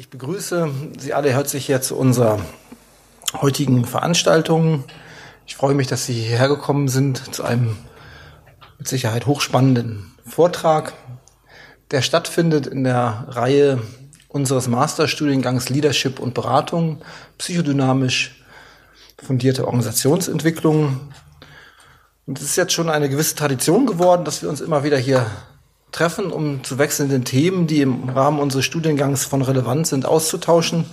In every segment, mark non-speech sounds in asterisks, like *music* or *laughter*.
Ich begrüße Sie alle herzlich hier zu unserer heutigen Veranstaltung. Ich freue mich, dass Sie hierher gekommen sind zu einem mit Sicherheit hochspannenden Vortrag, der stattfindet in der Reihe unseres Masterstudiengangs Leadership und Beratung, psychodynamisch fundierte Organisationsentwicklung. Und es ist jetzt schon eine gewisse Tradition geworden, dass wir uns immer wieder hier treffen, um zu wechselnden Themen, die im Rahmen unseres Studiengangs von Relevanz sind, auszutauschen.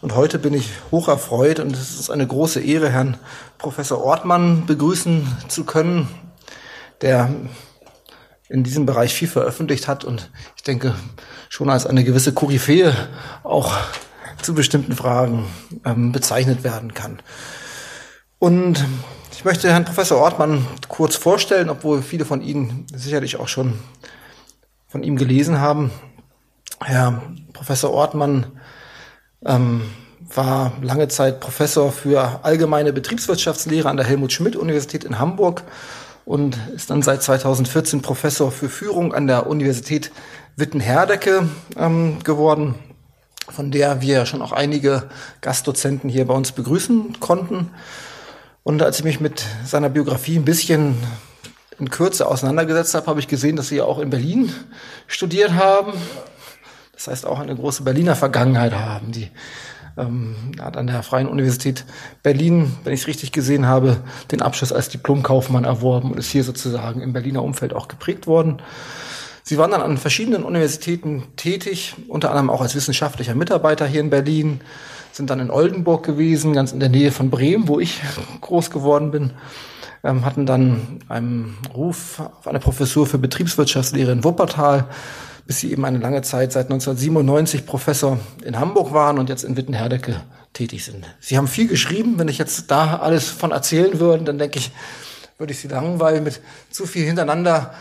Und heute bin ich hoch erfreut und es ist eine große Ehre, Herrn Professor Ortmann begrüßen zu können, der in diesem Bereich viel veröffentlicht hat und ich denke schon als eine gewisse Koryphäe auch zu bestimmten Fragen ähm, bezeichnet werden kann. Und ich möchte Herrn Professor Ortmann kurz vorstellen, obwohl viele von Ihnen sicherlich auch schon von ihm gelesen haben. Herr Professor Ortmann ähm, war lange Zeit Professor für allgemeine Betriebswirtschaftslehre an der Helmut Schmidt Universität in Hamburg und ist dann seit 2014 Professor für Führung an der Universität Witten-Herdecke ähm, geworden, von der wir schon auch einige Gastdozenten hier bei uns begrüßen konnten. Und als ich mich mit seiner Biografie ein bisschen in Kürze auseinandergesetzt habe, habe ich gesehen, dass Sie ja auch in Berlin studiert haben. Das heißt auch eine große Berliner Vergangenheit haben. Die ähm, hat an der Freien Universität Berlin, wenn ich es richtig gesehen habe, den Abschluss als Diplomkaufmann erworben und ist hier sozusagen im Berliner Umfeld auch geprägt worden. Sie waren dann an verschiedenen Universitäten tätig, unter anderem auch als wissenschaftlicher Mitarbeiter hier in Berlin, sind dann in Oldenburg gewesen, ganz in der Nähe von Bremen, wo ich *laughs* groß geworden bin ähm, hatten dann einen Ruf auf eine Professur für Betriebswirtschaftslehre in Wuppertal, bis sie eben eine lange Zeit seit 1997 Professor in Hamburg waren und jetzt in Wittenherdecke tätig sind. Sie haben viel geschrieben. Wenn ich jetzt da alles von erzählen würde, dann denke ich, würde ich Sie langweilen mit zu viel hintereinander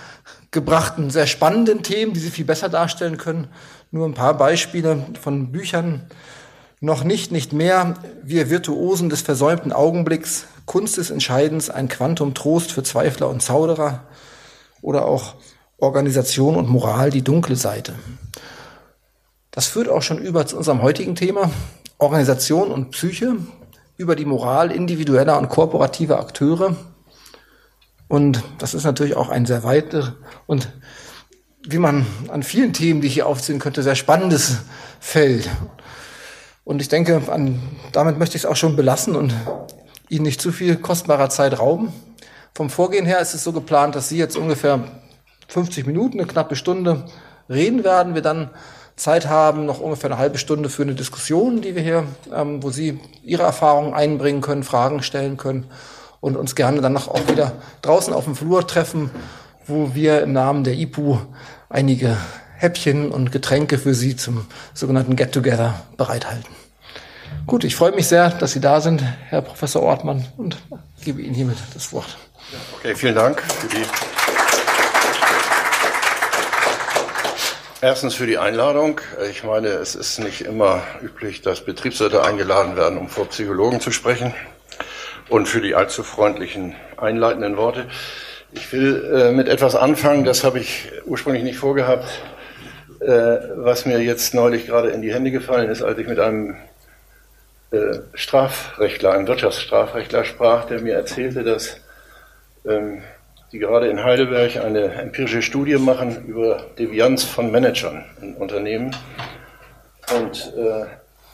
gebrachten, sehr spannenden Themen, die Sie viel besser darstellen können. Nur ein paar Beispiele von Büchern. Noch nicht, nicht mehr. Wir Virtuosen des versäumten Augenblicks. Kunst des Entscheidens, ein Quantum Trost für Zweifler und Zauderer oder auch Organisation und Moral, die dunkle Seite. Das führt auch schon über zu unserem heutigen Thema, Organisation und Psyche, über die Moral individueller und korporativer Akteure. Und das ist natürlich auch ein sehr weiter und wie man an vielen Themen, die ich hier aufziehen könnte, sehr spannendes Feld. Und ich denke, an, damit möchte ich es auch schon belassen und Ihnen nicht zu viel kostbarer Zeit rauben. Vom Vorgehen her ist es so geplant, dass Sie jetzt ungefähr 50 Minuten, eine knappe Stunde reden werden. Wir dann Zeit haben, noch ungefähr eine halbe Stunde für eine Diskussion, die wir hier, ähm, wo Sie Ihre Erfahrungen einbringen können, Fragen stellen können und uns gerne dann noch auch wieder draußen auf dem Flur treffen, wo wir im Namen der IPU einige Häppchen und Getränke für Sie zum sogenannten Get-Together bereithalten. Gut, ich freue mich sehr, dass Sie da sind, Herr Professor Ortmann, und gebe Ihnen hiermit das Wort. Okay, vielen Dank für die Erstens für die Einladung. Ich meine, es ist nicht immer üblich, dass Betriebsräte eingeladen werden, um vor Psychologen zu sprechen. Und für die allzu freundlichen einleitenden Worte. Ich will äh, mit etwas anfangen, das habe ich ursprünglich nicht vorgehabt, äh, was mir jetzt neulich gerade in die Hände gefallen ist, als ich mit einem äh, Strafrechtler, ein Wirtschaftsstrafrechtler sprach, der mir erzählte, dass ähm, die gerade in Heidelberg eine empirische Studie machen über Devianz von Managern in Unternehmen. Und äh,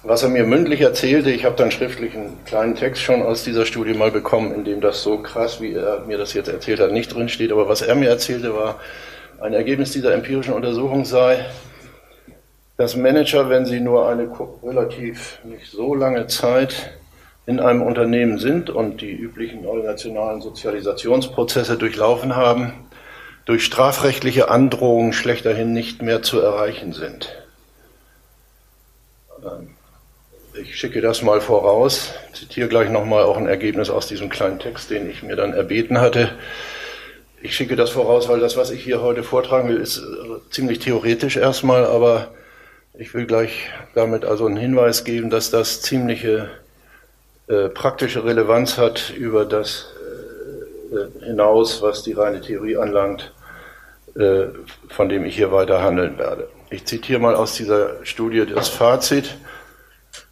was er mir mündlich erzählte, ich habe dann schriftlich einen kleinen Text schon aus dieser Studie mal bekommen, in dem das so krass, wie er mir das jetzt erzählt hat, nicht drinsteht. Aber was er mir erzählte, war, ein Ergebnis dieser empirischen Untersuchung sei, dass Manager, wenn sie nur eine relativ nicht so lange Zeit in einem Unternehmen sind und die üblichen organisationalen Sozialisationsprozesse durchlaufen haben, durch strafrechtliche Androhungen schlechterdhin nicht mehr zu erreichen sind. Ähm, ich schicke das mal voraus, zitiere gleich nochmal auch ein Ergebnis aus diesem kleinen Text, den ich mir dann erbeten hatte. Ich schicke das voraus, weil das, was ich hier heute vortragen will, ist äh, ziemlich theoretisch erstmal, aber ich will gleich damit also einen Hinweis geben, dass das ziemliche äh, praktische Relevanz hat über das äh, hinaus, was die reine Theorie anlangt, äh, von dem ich hier weiter handeln werde. ich zitiere mal aus dieser Studie das Fazit.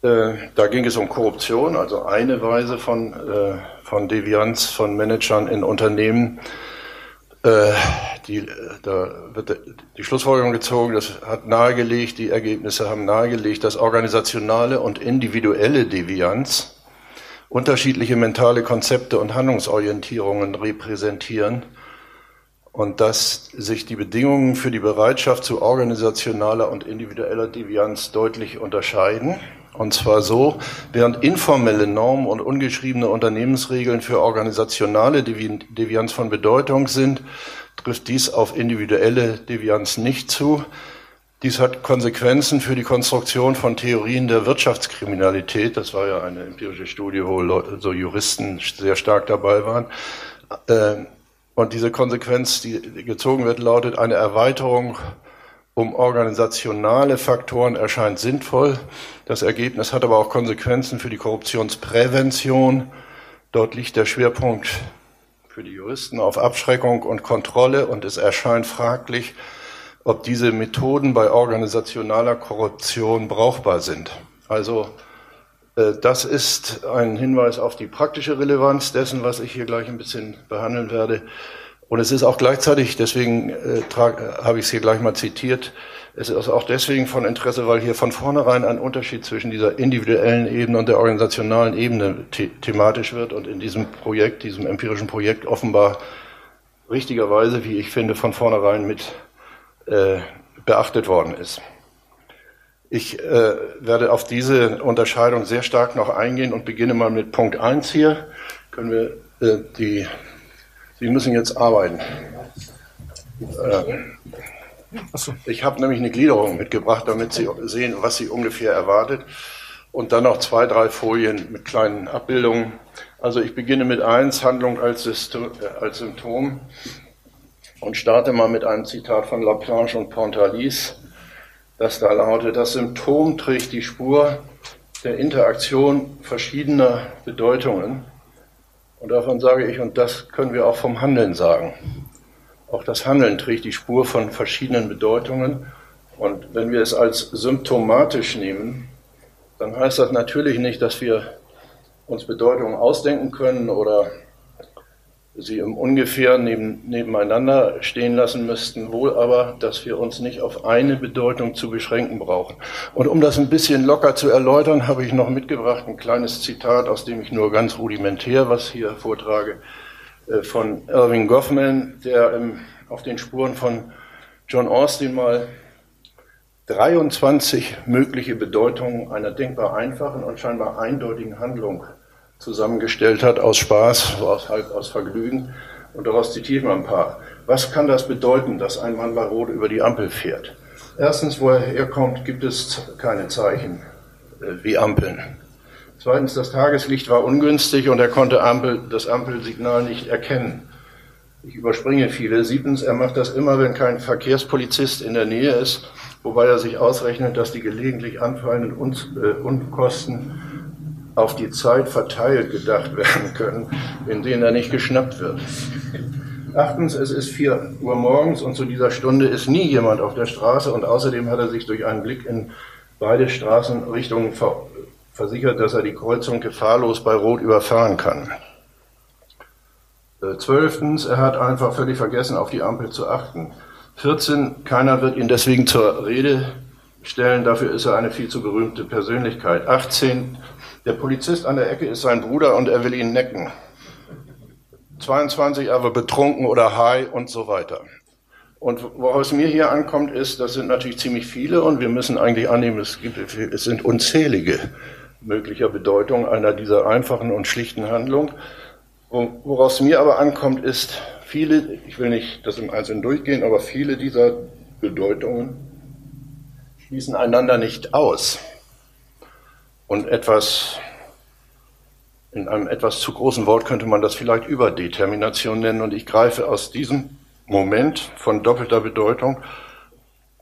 Äh, da ging es um Korruption, also eine Weise von, äh, von Devianz von Managern in Unternehmen. Äh, die, da wird die Schlussfolgerung gezogen, das hat nahegelegt, die Ergebnisse haben nahegelegt, dass organisationale und individuelle Devianz unterschiedliche mentale Konzepte und Handlungsorientierungen repräsentieren und dass sich die Bedingungen für die Bereitschaft zu organisationaler und individueller Devianz deutlich unterscheiden. Und zwar so, während informelle Normen und ungeschriebene Unternehmensregeln für organisationale Devianz von Bedeutung sind, trifft dies auf individuelle Devianz nicht zu. Dies hat Konsequenzen für die Konstruktion von Theorien der Wirtschaftskriminalität. Das war ja eine empirische Studie, wo so Juristen sehr stark dabei waren. Äh, und diese Konsequenz, die gezogen wird, lautet, eine Erweiterung um organisationale Faktoren erscheint sinnvoll. Das Ergebnis hat aber auch Konsequenzen für die Korruptionsprävention. Dort liegt der Schwerpunkt für die Juristen auf Abschreckung und Kontrolle und es erscheint fraglich, ob diese Methoden bei organisationaler Korruption brauchbar sind. Also äh, das ist ein Hinweis auf die praktische Relevanz dessen, was ich hier gleich ein bisschen behandeln werde. Und es ist auch gleichzeitig, deswegen äh, habe ich es hier gleich mal zitiert, es ist auch deswegen von Interesse, weil hier von vornherein ein Unterschied zwischen dieser individuellen Ebene und der organisationalen Ebene the thematisch wird und in diesem Projekt, diesem empirischen Projekt offenbar richtigerweise, wie ich finde, von vornherein mit äh, beachtet worden ist. Ich äh, werde auf diese Unterscheidung sehr stark noch eingehen und beginne mal mit Punkt 1 hier. Können wir äh, die, Sie müssen jetzt arbeiten. Ich habe nämlich eine Gliederung mitgebracht, damit Sie sehen, was Sie ungefähr erwartet. Und dann noch zwei, drei Folien mit kleinen Abbildungen. Also ich beginne mit 1, Handlung als, System, äh, als Symptom und starte mal mit einem Zitat von Laplanche und Pontalis das da lautet, das Symptom trägt die Spur der Interaktion verschiedener Bedeutungen. Und davon sage ich, und das können wir auch vom Handeln sagen. Auch das Handeln trägt die Spur von verschiedenen Bedeutungen. Und wenn wir es als symptomatisch nehmen, dann heißt das natürlich nicht, dass wir uns Bedeutungen ausdenken können oder sie im Ungefähr neben, nebeneinander stehen lassen müssten, wohl aber, dass wir uns nicht auf eine Bedeutung zu beschränken brauchen. Und um das ein bisschen locker zu erläutern, habe ich noch mitgebracht ein kleines Zitat, aus dem ich nur ganz rudimentär was hier vortrage, äh, von Irving Goffman, der im, auf den Spuren von John Austin mal 23 mögliche Bedeutungen einer denkbar einfachen und scheinbar eindeutigen Handlung zusammengestellt hat aus Spaß, aus, halt aus Vergnügen. Und daraus zitiere ich mal ein paar. Was kann das bedeuten, dass ein Mann bei Rot über die Ampel fährt? Erstens, wo er herkommt, gibt es keine Zeichen äh, wie Ampeln. Zweitens, das Tageslicht war ungünstig und er konnte Ampel, das Ampelsignal nicht erkennen. Ich überspringe viele. Siebtens, er macht das immer, wenn kein Verkehrspolizist in der Nähe ist, wobei er sich ausrechnet, dass die gelegentlich anfallenden äh, Unkosten auf die Zeit verteilt gedacht werden können, in denen er nicht geschnappt wird. Achtens, es ist vier Uhr morgens und zu dieser Stunde ist nie jemand auf der Straße und außerdem hat er sich durch einen Blick in beide Straßenrichtungen versichert, dass er die Kreuzung gefahrlos bei Rot überfahren kann. Äh, zwölftens, er hat einfach völlig vergessen, auf die Ampel zu achten. 14, keiner wird ihn deswegen zur Rede stellen, dafür ist er eine viel zu berühmte Persönlichkeit. 18, der Polizist an der Ecke ist sein Bruder und er will ihn necken. 22 aber betrunken oder high und so weiter. Und woraus mir hier ankommt, ist, das sind natürlich ziemlich viele und wir müssen eigentlich annehmen, es, gibt, es sind unzählige möglicher Bedeutungen einer dieser einfachen und schlichten Handlung. Woraus mir aber ankommt, ist, viele, ich will nicht das im Einzelnen durchgehen, aber viele dieser Bedeutungen schließen einander nicht aus. Und etwas, in einem etwas zu großen Wort könnte man das vielleicht Überdetermination nennen. Und ich greife aus diesem Moment von doppelter Bedeutung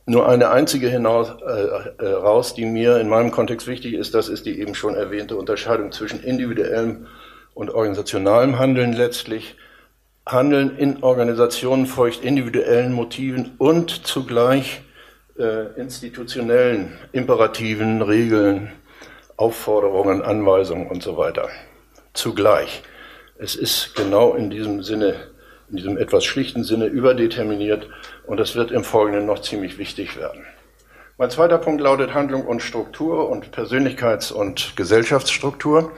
nur eine einzige hinaus, äh, äh, raus, die mir in meinem Kontext wichtig ist. Das ist die eben schon erwähnte Unterscheidung zwischen individuellem und organisationalem Handeln letztlich. Handeln in Organisationen folgt individuellen Motiven und zugleich äh, institutionellen Imperativen, Regeln, Aufforderungen, Anweisungen und so weiter. Zugleich. Es ist genau in diesem Sinne, in diesem etwas schlichten Sinne überdeterminiert und das wird im Folgenden noch ziemlich wichtig werden. Mein zweiter Punkt lautet Handlung und Struktur und Persönlichkeits- und Gesellschaftsstruktur.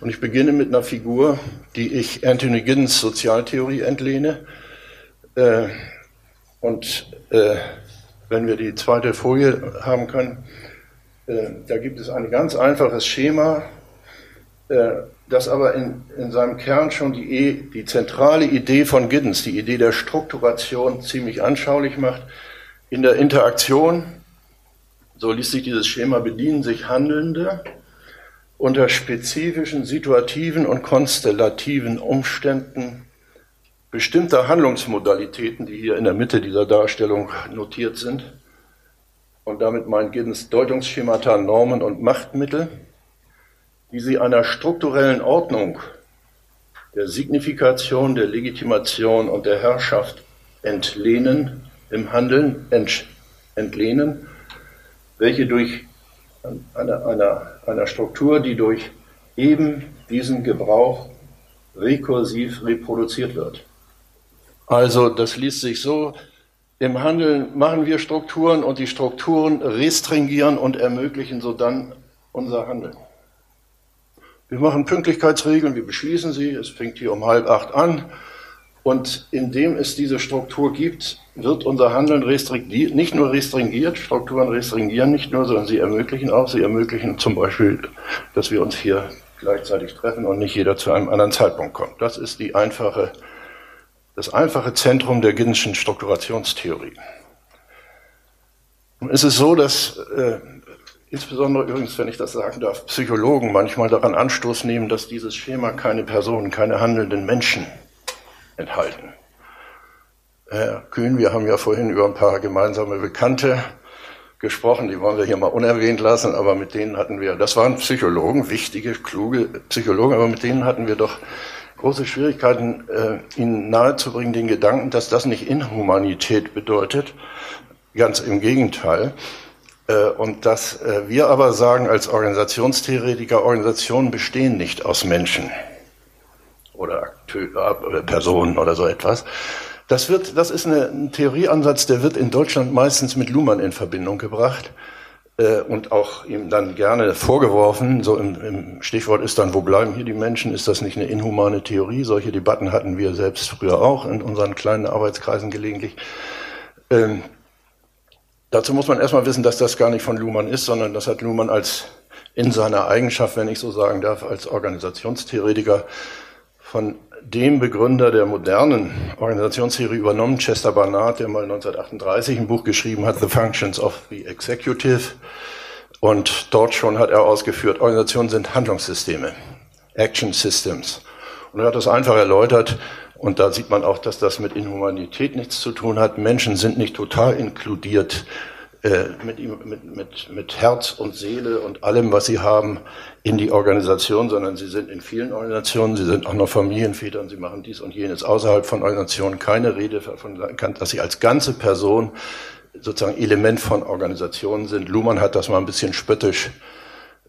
Und ich beginne mit einer Figur, die ich Anthony Giddens Sozialtheorie entlehne. Äh, und äh, wenn wir die zweite Folie haben können, da gibt es ein ganz einfaches Schema, äh, das aber in, in seinem Kern schon die, e, die zentrale Idee von Giddens, die Idee der Strukturation, ziemlich anschaulich macht. In der Interaktion, so ließ sich dieses Schema bedienen, sich Handelnde unter spezifischen situativen und konstellativen Umständen bestimmter Handlungsmodalitäten, die hier in der Mitte dieser Darstellung notiert sind, und damit meint Giddens Deutungsschemata, Normen und Machtmittel, die sie einer strukturellen Ordnung der Signifikation, der Legitimation und der Herrschaft entlehnen, im Handeln ent, entlehnen, welche durch einer, einer, einer Struktur, die durch eben diesen Gebrauch rekursiv reproduziert wird. Also das liest sich so, im Handeln machen wir Strukturen und die Strukturen restringieren und ermöglichen so dann unser Handeln. Wir machen Pünktlichkeitsregeln, wir beschließen sie, es fängt hier um halb acht an und indem es diese Struktur gibt, wird unser Handeln nicht nur restringiert, Strukturen restringieren nicht nur, sondern sie ermöglichen auch, sie ermöglichen zum Beispiel, dass wir uns hier gleichzeitig treffen und nicht jeder zu einem anderen Zeitpunkt kommt. Das ist die einfache das einfache Zentrum der Giddens'schen Strukturationstheorie. Es ist so, dass äh, insbesondere übrigens, wenn ich das sagen darf, Psychologen manchmal daran Anstoß nehmen, dass dieses Schema keine Personen, keine handelnden Menschen enthalten. Herr Kühn, wir haben ja vorhin über ein paar gemeinsame Bekannte gesprochen, die wollen wir hier mal unerwähnt lassen, aber mit denen hatten wir, das waren Psychologen, wichtige, kluge Psychologen, aber mit denen hatten wir doch große Schwierigkeiten, äh, Ihnen nahezubringen, den Gedanken, dass das nicht Inhumanität bedeutet. Ganz im Gegenteil. Äh, und dass äh, wir aber sagen als Organisationstheoretiker, Organisationen bestehen nicht aus Menschen oder Personen oder so etwas. Das wird, das ist eine, ein Theorieansatz, der wird in Deutschland meistens mit Luhmann in Verbindung gebracht und auch ihm dann gerne vorgeworfen, so im, im, Stichwort ist dann, wo bleiben hier die Menschen? Ist das nicht eine inhumane Theorie? Solche Debatten hatten wir selbst früher auch in unseren kleinen Arbeitskreisen gelegentlich. Ähm, dazu muss man erstmal wissen, dass das gar nicht von Luhmann ist, sondern das hat Luhmann als in seiner Eigenschaft, wenn ich so sagen darf, als Organisationstheoretiker von dem Begründer der modernen Organisationstheorie übernommen, Chester Barnard, der mal 1938 ein Buch geschrieben hat, The Functions of the Executive. Und dort schon hat er ausgeführt, Organisationen sind Handlungssysteme, Action Systems. Und er hat das einfach erläutert. Und da sieht man auch, dass das mit Inhumanität nichts zu tun hat. Menschen sind nicht total inkludiert äh, mit, mit, mit, mit Herz und Seele und allem, was sie haben, in die Organisation, sondern sie sind in vielen Organisationen, sie sind auch noch Familienväter und sie machen dies und jenes außerhalb von Organisationen. Keine Rede davon, dass sie als ganze Person sozusagen Element von Organisationen sind. Luhmann hat das mal ein bisschen spöttisch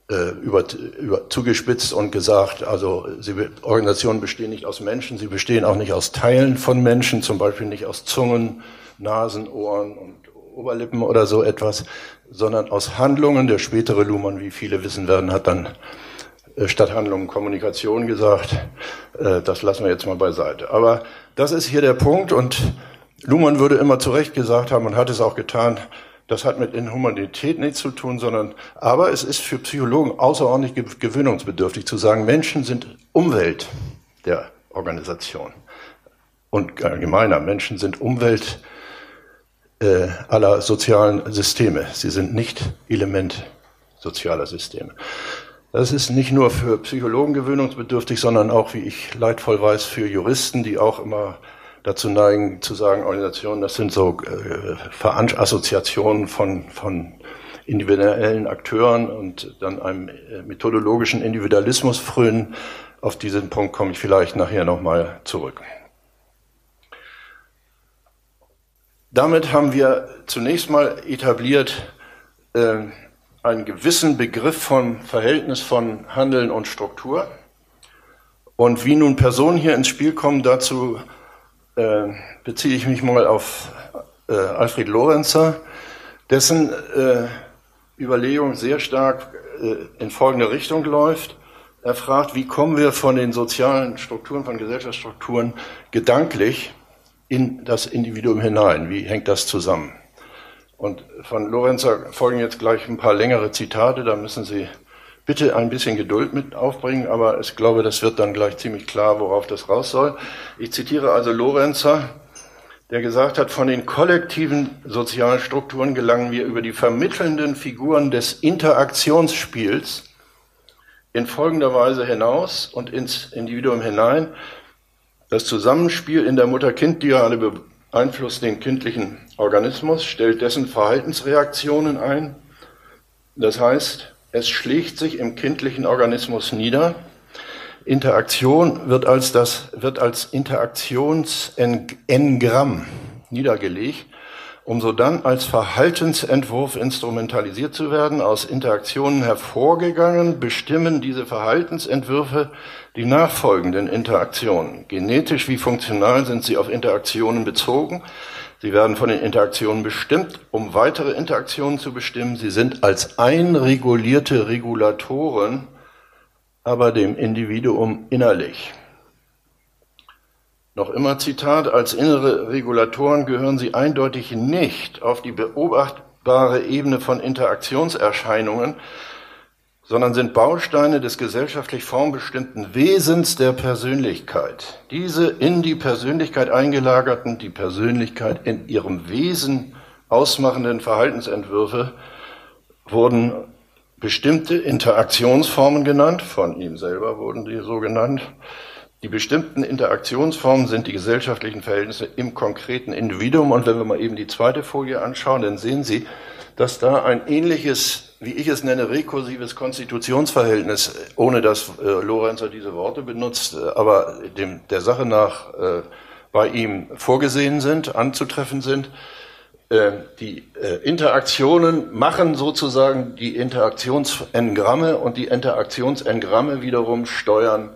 äh, über, über, zugespitzt und gesagt, also sie, Organisationen bestehen nicht aus Menschen, sie bestehen auch nicht aus Teilen von Menschen, zum Beispiel nicht aus Zungen, Nasen, Ohren und Oberlippen oder so etwas, sondern aus Handlungen. Der spätere Luhmann, wie viele wissen werden, hat dann äh, statt Handlungen Kommunikation gesagt. Äh, das lassen wir jetzt mal beiseite. Aber das ist hier der Punkt und Luhmann würde immer zu Recht gesagt haben und hat es auch getan, das hat mit Inhumanität nichts zu tun, sondern, aber es ist für Psychologen außerordentlich gewöhnungsbedürftig zu sagen, Menschen sind Umwelt der Organisation. Und allgemeiner, Menschen sind Umwelt äh, aller sozialen Systeme. Sie sind nicht Element sozialer Systeme. Das ist nicht nur für Psychologen gewöhnungsbedürftig, sondern auch, wie ich leidvoll weiß, für Juristen, die auch immer dazu neigen zu sagen, Organisationen, das sind so äh, Assoziationen von, von individuellen Akteuren und dann einem äh, methodologischen Individualismus frönen. Auf diesen Punkt komme ich vielleicht nachher nochmal zurück. Damit haben wir zunächst mal etabliert äh, einen gewissen Begriff von Verhältnis von Handeln und Struktur. Und wie nun Personen hier ins Spiel kommen, dazu äh, beziehe ich mich mal auf äh, Alfred Lorenzer, dessen äh, Überlegung sehr stark äh, in folgende Richtung läuft. Er fragt, wie kommen wir von den sozialen Strukturen, von Gesellschaftsstrukturen gedanklich in das Individuum hinein? Wie hängt das zusammen? Und von Lorenzer folgen jetzt gleich ein paar längere Zitate, da müssen Sie bitte ein bisschen Geduld mit aufbringen, aber ich glaube, das wird dann gleich ziemlich klar, worauf das raus soll. Ich zitiere also Lorenzer, der gesagt hat, von den kollektiven sozialen Strukturen gelangen wir über die vermittelnden Figuren des Interaktionsspiels in folgender Weise hinaus und ins Individuum hinein. Das Zusammenspiel in der Mutter-Kind-Diade beeinflusst den kindlichen Organismus, stellt dessen Verhaltensreaktionen ein. Das heißt, es schlägt sich im kindlichen Organismus nieder. Interaktion wird als, das, wird als Interaktionsengramm niedergelegt um so dann als Verhaltensentwurf instrumentalisiert zu werden, aus Interaktionen hervorgegangen, bestimmen diese Verhaltensentwürfe die nachfolgenden Interaktionen. Genetisch wie funktional sind sie auf Interaktionen bezogen. Sie werden von den Interaktionen bestimmt, um weitere Interaktionen zu bestimmen. Sie sind als einregulierte Regulatoren, aber dem Individuum innerlich. Noch immer Zitat, als innere Regulatoren gehören sie eindeutig nicht auf die beobachtbare Ebene von Interaktionserscheinungen, sondern sind Bausteine des gesellschaftlich formbestimmten Wesens der Persönlichkeit. Diese in die Persönlichkeit eingelagerten, die Persönlichkeit in ihrem Wesen ausmachenden Verhaltensentwürfe wurden bestimmte Interaktionsformen genannt, von ihm selber wurden die so genannt, die bestimmten Interaktionsformen sind die gesellschaftlichen Verhältnisse im konkreten Individuum. Und wenn wir mal eben die zweite Folie anschauen, dann sehen Sie, dass da ein ähnliches, wie ich es nenne, rekursives Konstitutionsverhältnis, ohne dass äh, Lorenzer diese Worte benutzt, äh, aber dem, der Sache nach äh, bei ihm vorgesehen sind, anzutreffen sind. Äh, die äh, Interaktionen machen sozusagen die Interaktionsengramme und die Interaktionsengramme wiederum steuern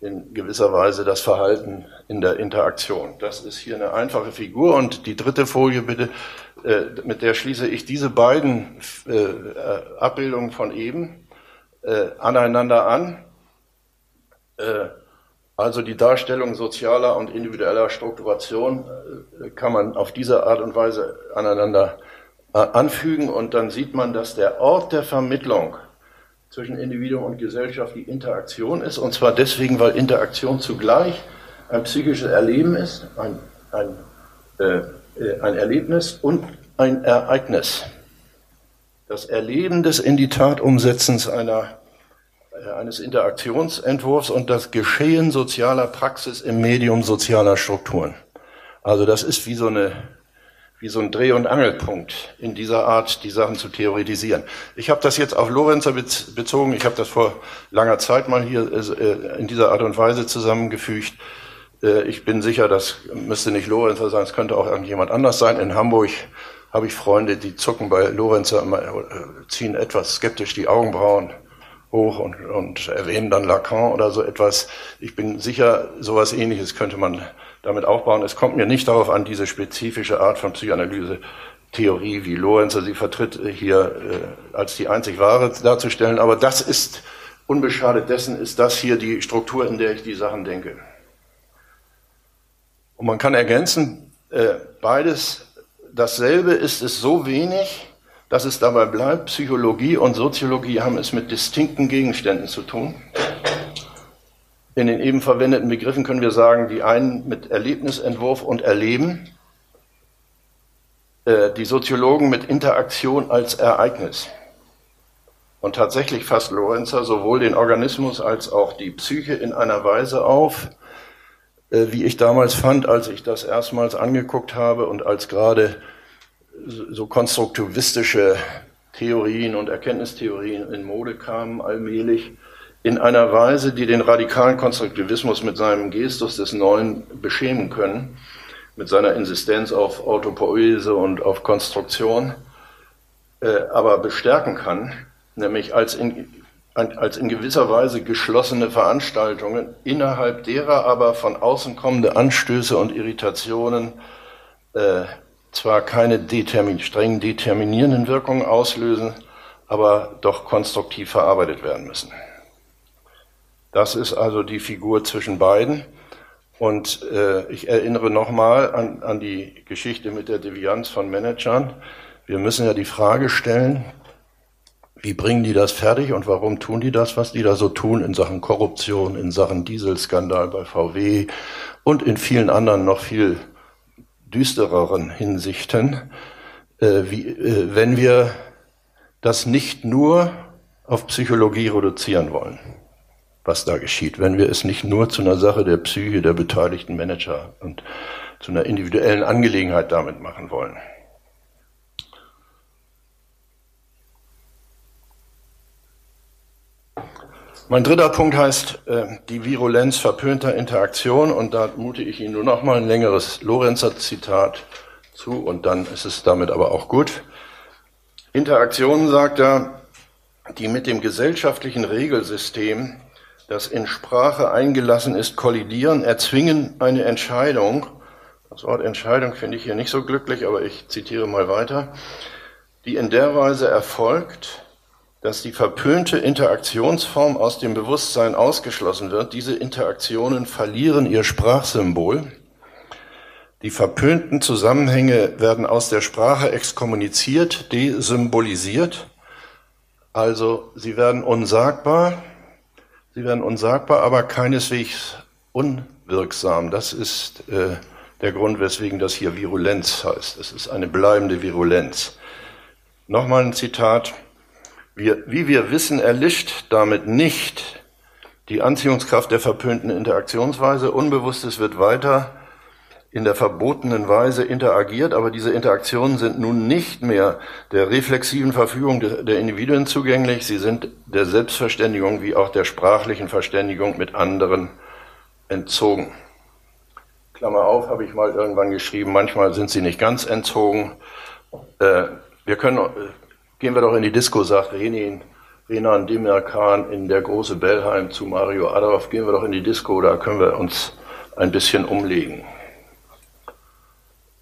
in gewisser Weise das Verhalten in der Interaktion. Das ist hier eine einfache Figur. Und die dritte Folie bitte, äh, mit der schließe ich diese beiden äh, Abbildungen von eben äh, aneinander an. Also die Darstellung sozialer und individueller Strukturation kann man auf diese Art und Weise aneinander anfügen und dann sieht man, dass der Ort der Vermittlung zwischen Individuum und Gesellschaft die Interaktion ist. Und zwar deswegen, weil Interaktion zugleich ein psychisches Erleben ist, ein, ein, äh, äh, ein Erlebnis und ein Ereignis. Das Erleben des in die Tat Umsetzens einer, äh, eines Interaktionsentwurfs und das Geschehen sozialer Praxis im Medium sozialer Strukturen. Also das ist wie so eine wie so ein Dreh- und Angelpunkt in dieser Art, die Sachen zu theoretisieren. Ich habe das jetzt auf Lorenzer bezogen. Ich habe das vor langer Zeit mal hier äh, in dieser Art und Weise zusammengefügt. Äh, ich bin sicher, das müsste nicht Lorenzer sein, es könnte auch irgendjemand anders sein. In Hamburg habe ich Freunde, die zucken bei Lorenzer äh, ziehen etwas skeptisch die Augenbrauen hoch und, und erwähnen dann Lacan oder so etwas. Ich bin sicher, sowas ähnliches könnte man damit aufbauen. Es kommt mir nicht darauf an, diese spezifische Art von Psychoanalyse Theorie, wie Lorenzer sie vertritt, hier äh, als die einzig wahre darzustellen. Aber das ist, unbeschadet dessen, ist das hier die Struktur, in der ich die Sachen denke. Und man kann ergänzen, äh, beides dasselbe ist es so wenig, dass es dabei bleibt, Psychologie und Soziologie haben es mit distinkten Gegenständen zu tun. In den eben verwendeten Begriffen können wir sagen, die einen mit Erlebnisentwurf und Erleben, äh, die Soziologen mit Interaktion als Ereignis. Und tatsächlich fasst Lorenzer sowohl den Organismus als auch die Psyche in einer Weise auf, äh, wie ich damals fand, als ich das erstmals angeguckt habe und als gerade so konstruktivistische Theorien und Erkenntnistheorien in Mode kamen allmählich in einer Weise, die den radikalen Konstruktivismus mit seinem Gestus des Neuen beschämen können. mit seiner Insistenz auf Autopoese und auf Konstruktion, äh, aber bestärken kann, nämlich als in, als in gewisser Weise geschlossene Veranstaltungen, innerhalb derer aber von außen kommende Anstöße und Irritationen äh, zwar keine determin streng determinierenden Wirkungen auslösen, aber doch konstruktiv verarbeitet werden müssen. Das ist also die Figur zwischen beiden. Und äh, ich erinnere nochmal an, an die Geschichte mit der Devianz von Managern. Wir müssen ja die Frage stellen, wie bringen die das fertig und warum tun die das, was die da so tun in Sachen Korruption, in Sachen Dieselskandal bei VW und in vielen anderen noch viel düstereren Hinsichten, äh, wie, äh, wenn wir das nicht nur auf Psychologie reduzieren wollen, was da geschieht, wenn wir es nicht nur zu einer Sache der Psyche der beteiligten Manager und zu einer individuellen Angelegenheit damit machen wollen. Mein dritter Punkt heißt äh, die Virulenz verpönter Interaktion und da mute ich Ihnen nur noch mal ein längeres Lorenzer Zitat zu und dann ist es damit aber auch gut. Interaktionen, sagt er, die mit dem gesellschaftlichen Regelsystem, das in Sprache eingelassen ist, kollidieren, erzwingen eine Entscheidung. Das Wort Entscheidung finde ich hier nicht so glücklich, aber ich zitiere mal weiter, die in der Weise erfolgt, dass die verpönte Interaktionsform aus dem Bewusstsein ausgeschlossen wird. Diese Interaktionen verlieren ihr Sprachsymbol. Die verpönten Zusammenhänge werden aus der Sprache exkommuniziert, desymbolisiert. Also sie werden unsagbar, sie werden unsagbar, aber keineswegs unwirksam. Das ist äh, der Grund, weswegen das hier Virulenz heißt. Es ist eine bleibende Virulenz. Nochmal ein Zitat. Wir, wie wir wissen, erlischt damit nicht die Anziehungskraft der verpönten Interaktionsweise. Unbewusstes wird weiter in der verbotenen Weise interagiert, aber diese Interaktionen sind nun nicht mehr der reflexiven Verfügung der Individuen zugänglich, sie sind der Selbstverständigung wie auch der sprachlichen Verständigung mit anderen entzogen. Klammer auf, habe ich mal irgendwann geschrieben, manchmal sind sie nicht ganz entzogen. Äh, wir können Gehen wir doch in die Disco, sagt Renin, Renan Demirkan in der große Bellheim zu Mario Adolf. Gehen wir doch in die Disco, da können wir uns ein bisschen umlegen.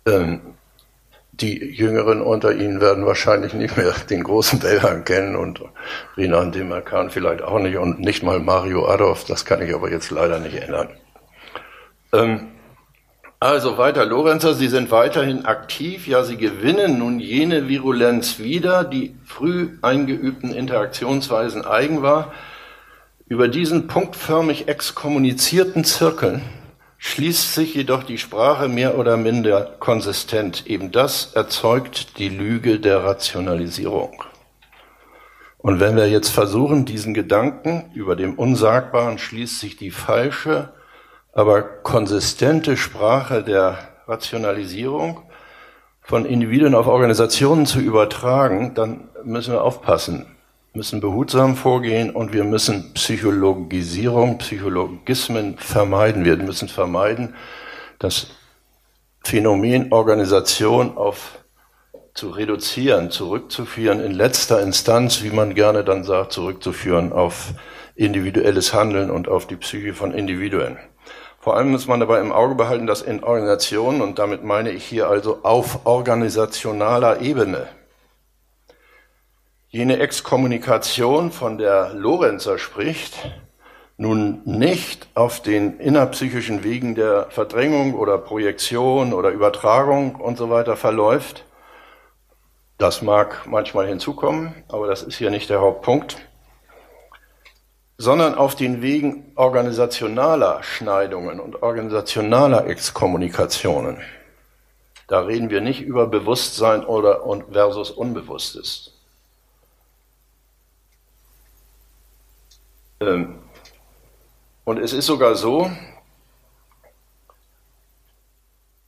Ähm, die Jüngeren unter Ihnen werden wahrscheinlich nicht mehr *laughs* den großen Bellheim kennen und Renan Demirkan vielleicht auch nicht und nicht mal Mario Adolf. Das kann ich aber jetzt leider nicht ändern. Ähm, also weiter, Lorenzer, Sie sind weiterhin aktiv, ja, Sie gewinnen nun jene Virulenz wieder, die früh eingeübten Interaktionsweisen eigen war. Über diesen punktförmig exkommunizierten Zirkeln schließt sich jedoch die Sprache mehr oder minder konsistent. Eben das erzeugt die Lüge der Rationalisierung. Und wenn wir jetzt versuchen, diesen Gedanken über dem Unsagbaren schließt sich die falsche aber konsistente Sprache der Rationalisierung von Individuen auf Organisationen zu übertragen, dann müssen wir aufpassen, müssen behutsam vorgehen und wir müssen Psychologisierung, Psychologismen vermeiden. Wir müssen vermeiden, das Phänomen Organisation auf zu reduzieren, zurückzuführen, in letzter Instanz, wie man gerne dann sagt, zurückzuführen auf individuelles Handeln und auf die Psyche von Individuen. Vor allem muss man dabei im Auge behalten, dass in Organisationen, und damit meine ich hier also auf organisationaler Ebene, jene Exkommunikation, von der Lorenzer spricht, nun nicht auf den innerpsychischen Wegen der Verdrängung oder Projektion oder Übertragung und so weiter verläuft. Das mag manchmal hinzukommen, aber das ist hier nicht der Hauptpunkt sondern auf den Wegen organisationaler Schneidungen und organisationaler Exkommunikationen. Da reden wir nicht über Bewusstsein oder versus Unbewusstes. Und es ist sogar so,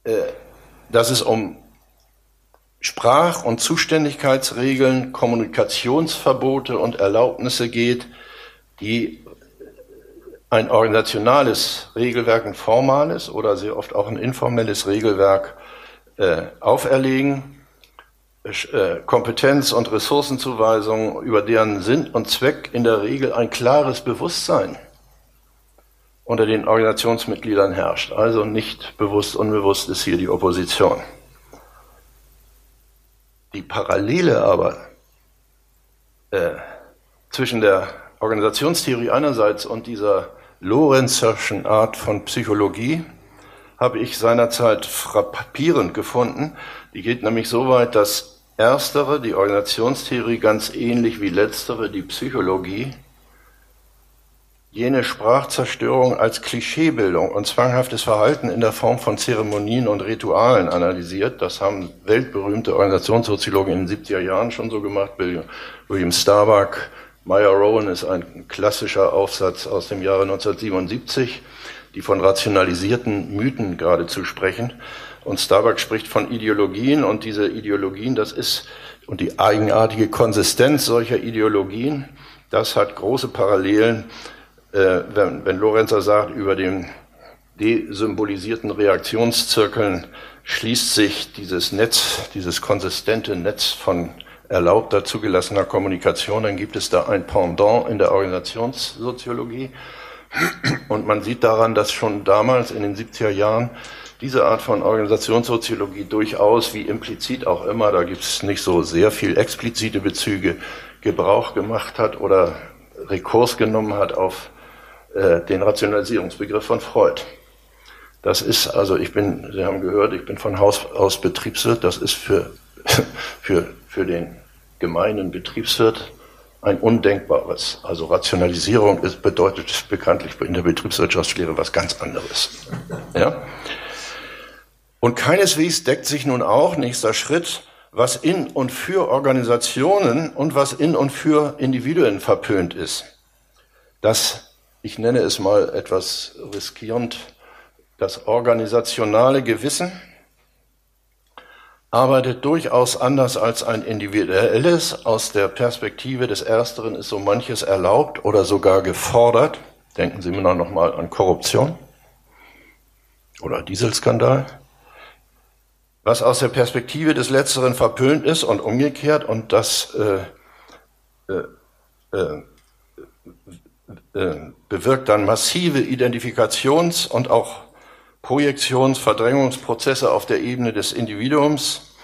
äh, dass es um Sprach- und ein organisationales Regelwerk, ein formales oder sehr oft auch ein informelles Regelwerk äh, auferlegen, Kompetenz- und Ressourcenzuweisungen, über deren Sinn und Zweck in der Regel ein klares Bewusstsein unter den Organisationsmitgliedern herrscht. Also nicht bewusst, unbewusst ist hier die Opposition. Die Parallele aber äh, zwischen der Organisationstheorie einerseits und dieser Lorenzerschen Art von Psychologie habe ich seinerzeit frappierend gefunden. Die geht nämlich so weit, dass erstere, die Organisationstheorie, ganz ähnlich wie letztere, die Psychologie, jene Sprachzerstörung als Klischeebildung und zwanghaftes Verhalten in der Form von Zeremonien und Ritualen analysiert. Das haben weltberühmte Organisationssoziologen in den 70er Jahren schon so gemacht. William Starbuck, Meyer Rowan ist ein klassischer Aufsatz aus dem Jahre 1977, die von rationalisierten Mythen geradezu sprechen. Und Starbuck spricht von Ideologien und diese Ideologien, das ist, und die eigenartige Konsistenz solcher Ideologien, das hat große Parallelen, äh, wenn, wenn Lorenzer sagt, über den desymbolisierten Reaktionszirkeln schließt sich dieses Netz, dieses konsistente Netz von erlaubter, zugelassener Kommunikation, dann gibt es da ein Pendant in der Organisationssoziologie. Und man sieht daran, dass schon damals in den 70er Jahren diese Art von Organisationssoziologie durchaus, wie implizit auch immer, da gibt es nicht so sehr viel explizite Bezüge, Gebrauch gemacht hat oder Rekurs genommen hat auf äh, den Rationalisierungsbegriff von Freud. Das ist, also ich bin, Sie haben gehört, ich bin von Haus aus Betriebswirt, das ist für, *laughs* für für den gemeinen Betriebswirt ein undenkbares. Also Rationalisierung ist, bedeutet bekanntlich in der Betriebswirtschaftslehre was ganz anderes. Ja? Und keineswegs deckt sich nun auch, nächster Schritt, was in und für Organisationen und was in und für Individuen verpönt ist. Das, ich nenne es mal etwas riskierend, das organisationale Gewissen arbeitet durchaus anders als ein individuelles. Aus der Perspektive des Ersteren ist so manches erlaubt oder sogar gefordert. Denken Sie mir noch mal an Korruption oder Dieselskandal. Was aus der Perspektive des Letzteren verpönt ist und umgekehrt und das äh, äh, äh, äh bewirkt dann massive Identifikations- und auch Projektions-, Verdrängungsprozesse auf der Ebene des Individuums,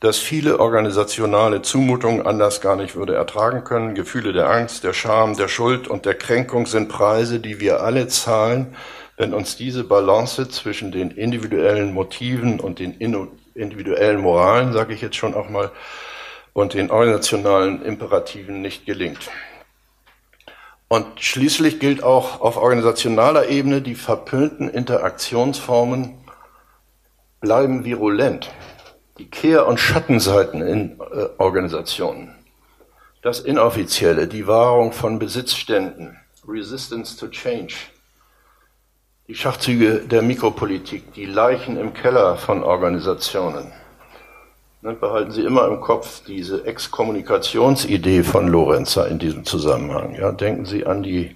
dass viele organisationale Zumutungen anders gar nicht würde ertragen können. Gefühle der Angst, der Scham, der Schuld und der Kränkung sind Preise, die wir alle zahlen, wenn uns diese Balance zwischen den individuellen Motiven und den individuellen Moralen, sage ich jetzt schon auch mal, und den organisationalen Imperativen nicht gelingt. Und schließlich gilt auch auf organisationaler Ebene, die verpönten Interaktionsformen bleiben virulent. Die Kehr- und Schattenseiten in äh, Organisationen. Das Inoffizielle, die Wahrung von Besitzständen, Resistance to Change, die Schachzüge der Mikropolitik, die Leichen im Keller von Organisationen. Ne, behalten Sie immer im Kopf diese Exkommunikationsidee von Lorenzer in diesem Zusammenhang. Ja, denken Sie an die,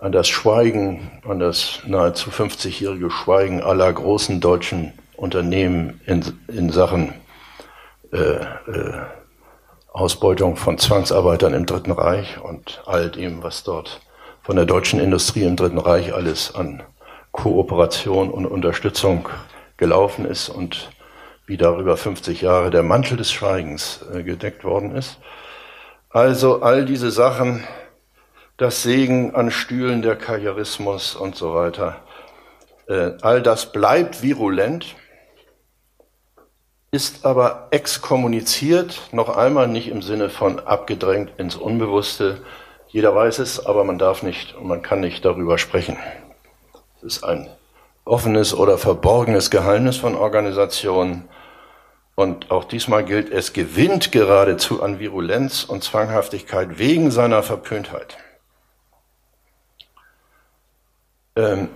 an das Schweigen, an das nahezu 50-jährige Schweigen aller großen deutschen Unternehmen in, in Sachen äh, äh, Ausbeutung von Zwangsarbeitern im Dritten Reich und all dem, was dort von der deutschen Industrie im Dritten Reich alles an Kooperation und Unterstützung gelaufen ist und wie darüber 50 Jahre der Mantel des Schweigens äh, gedeckt worden ist. Also all diese Sachen, das Segen an Stühlen, der Karrierismus und so weiter, äh, all das bleibt virulent, ist aber exkommuniziert, noch einmal nicht im Sinne von abgedrängt ins Unbewusste. Jeder weiß es, aber man darf nicht und man kann nicht darüber sprechen. Es ist ein offenes oder verborgenes Geheimnis von Organisationen. Und auch diesmal gilt, es gewinnt geradezu an Virulenz und Zwanghaftigkeit wegen seiner Verpöntheit. Ähm,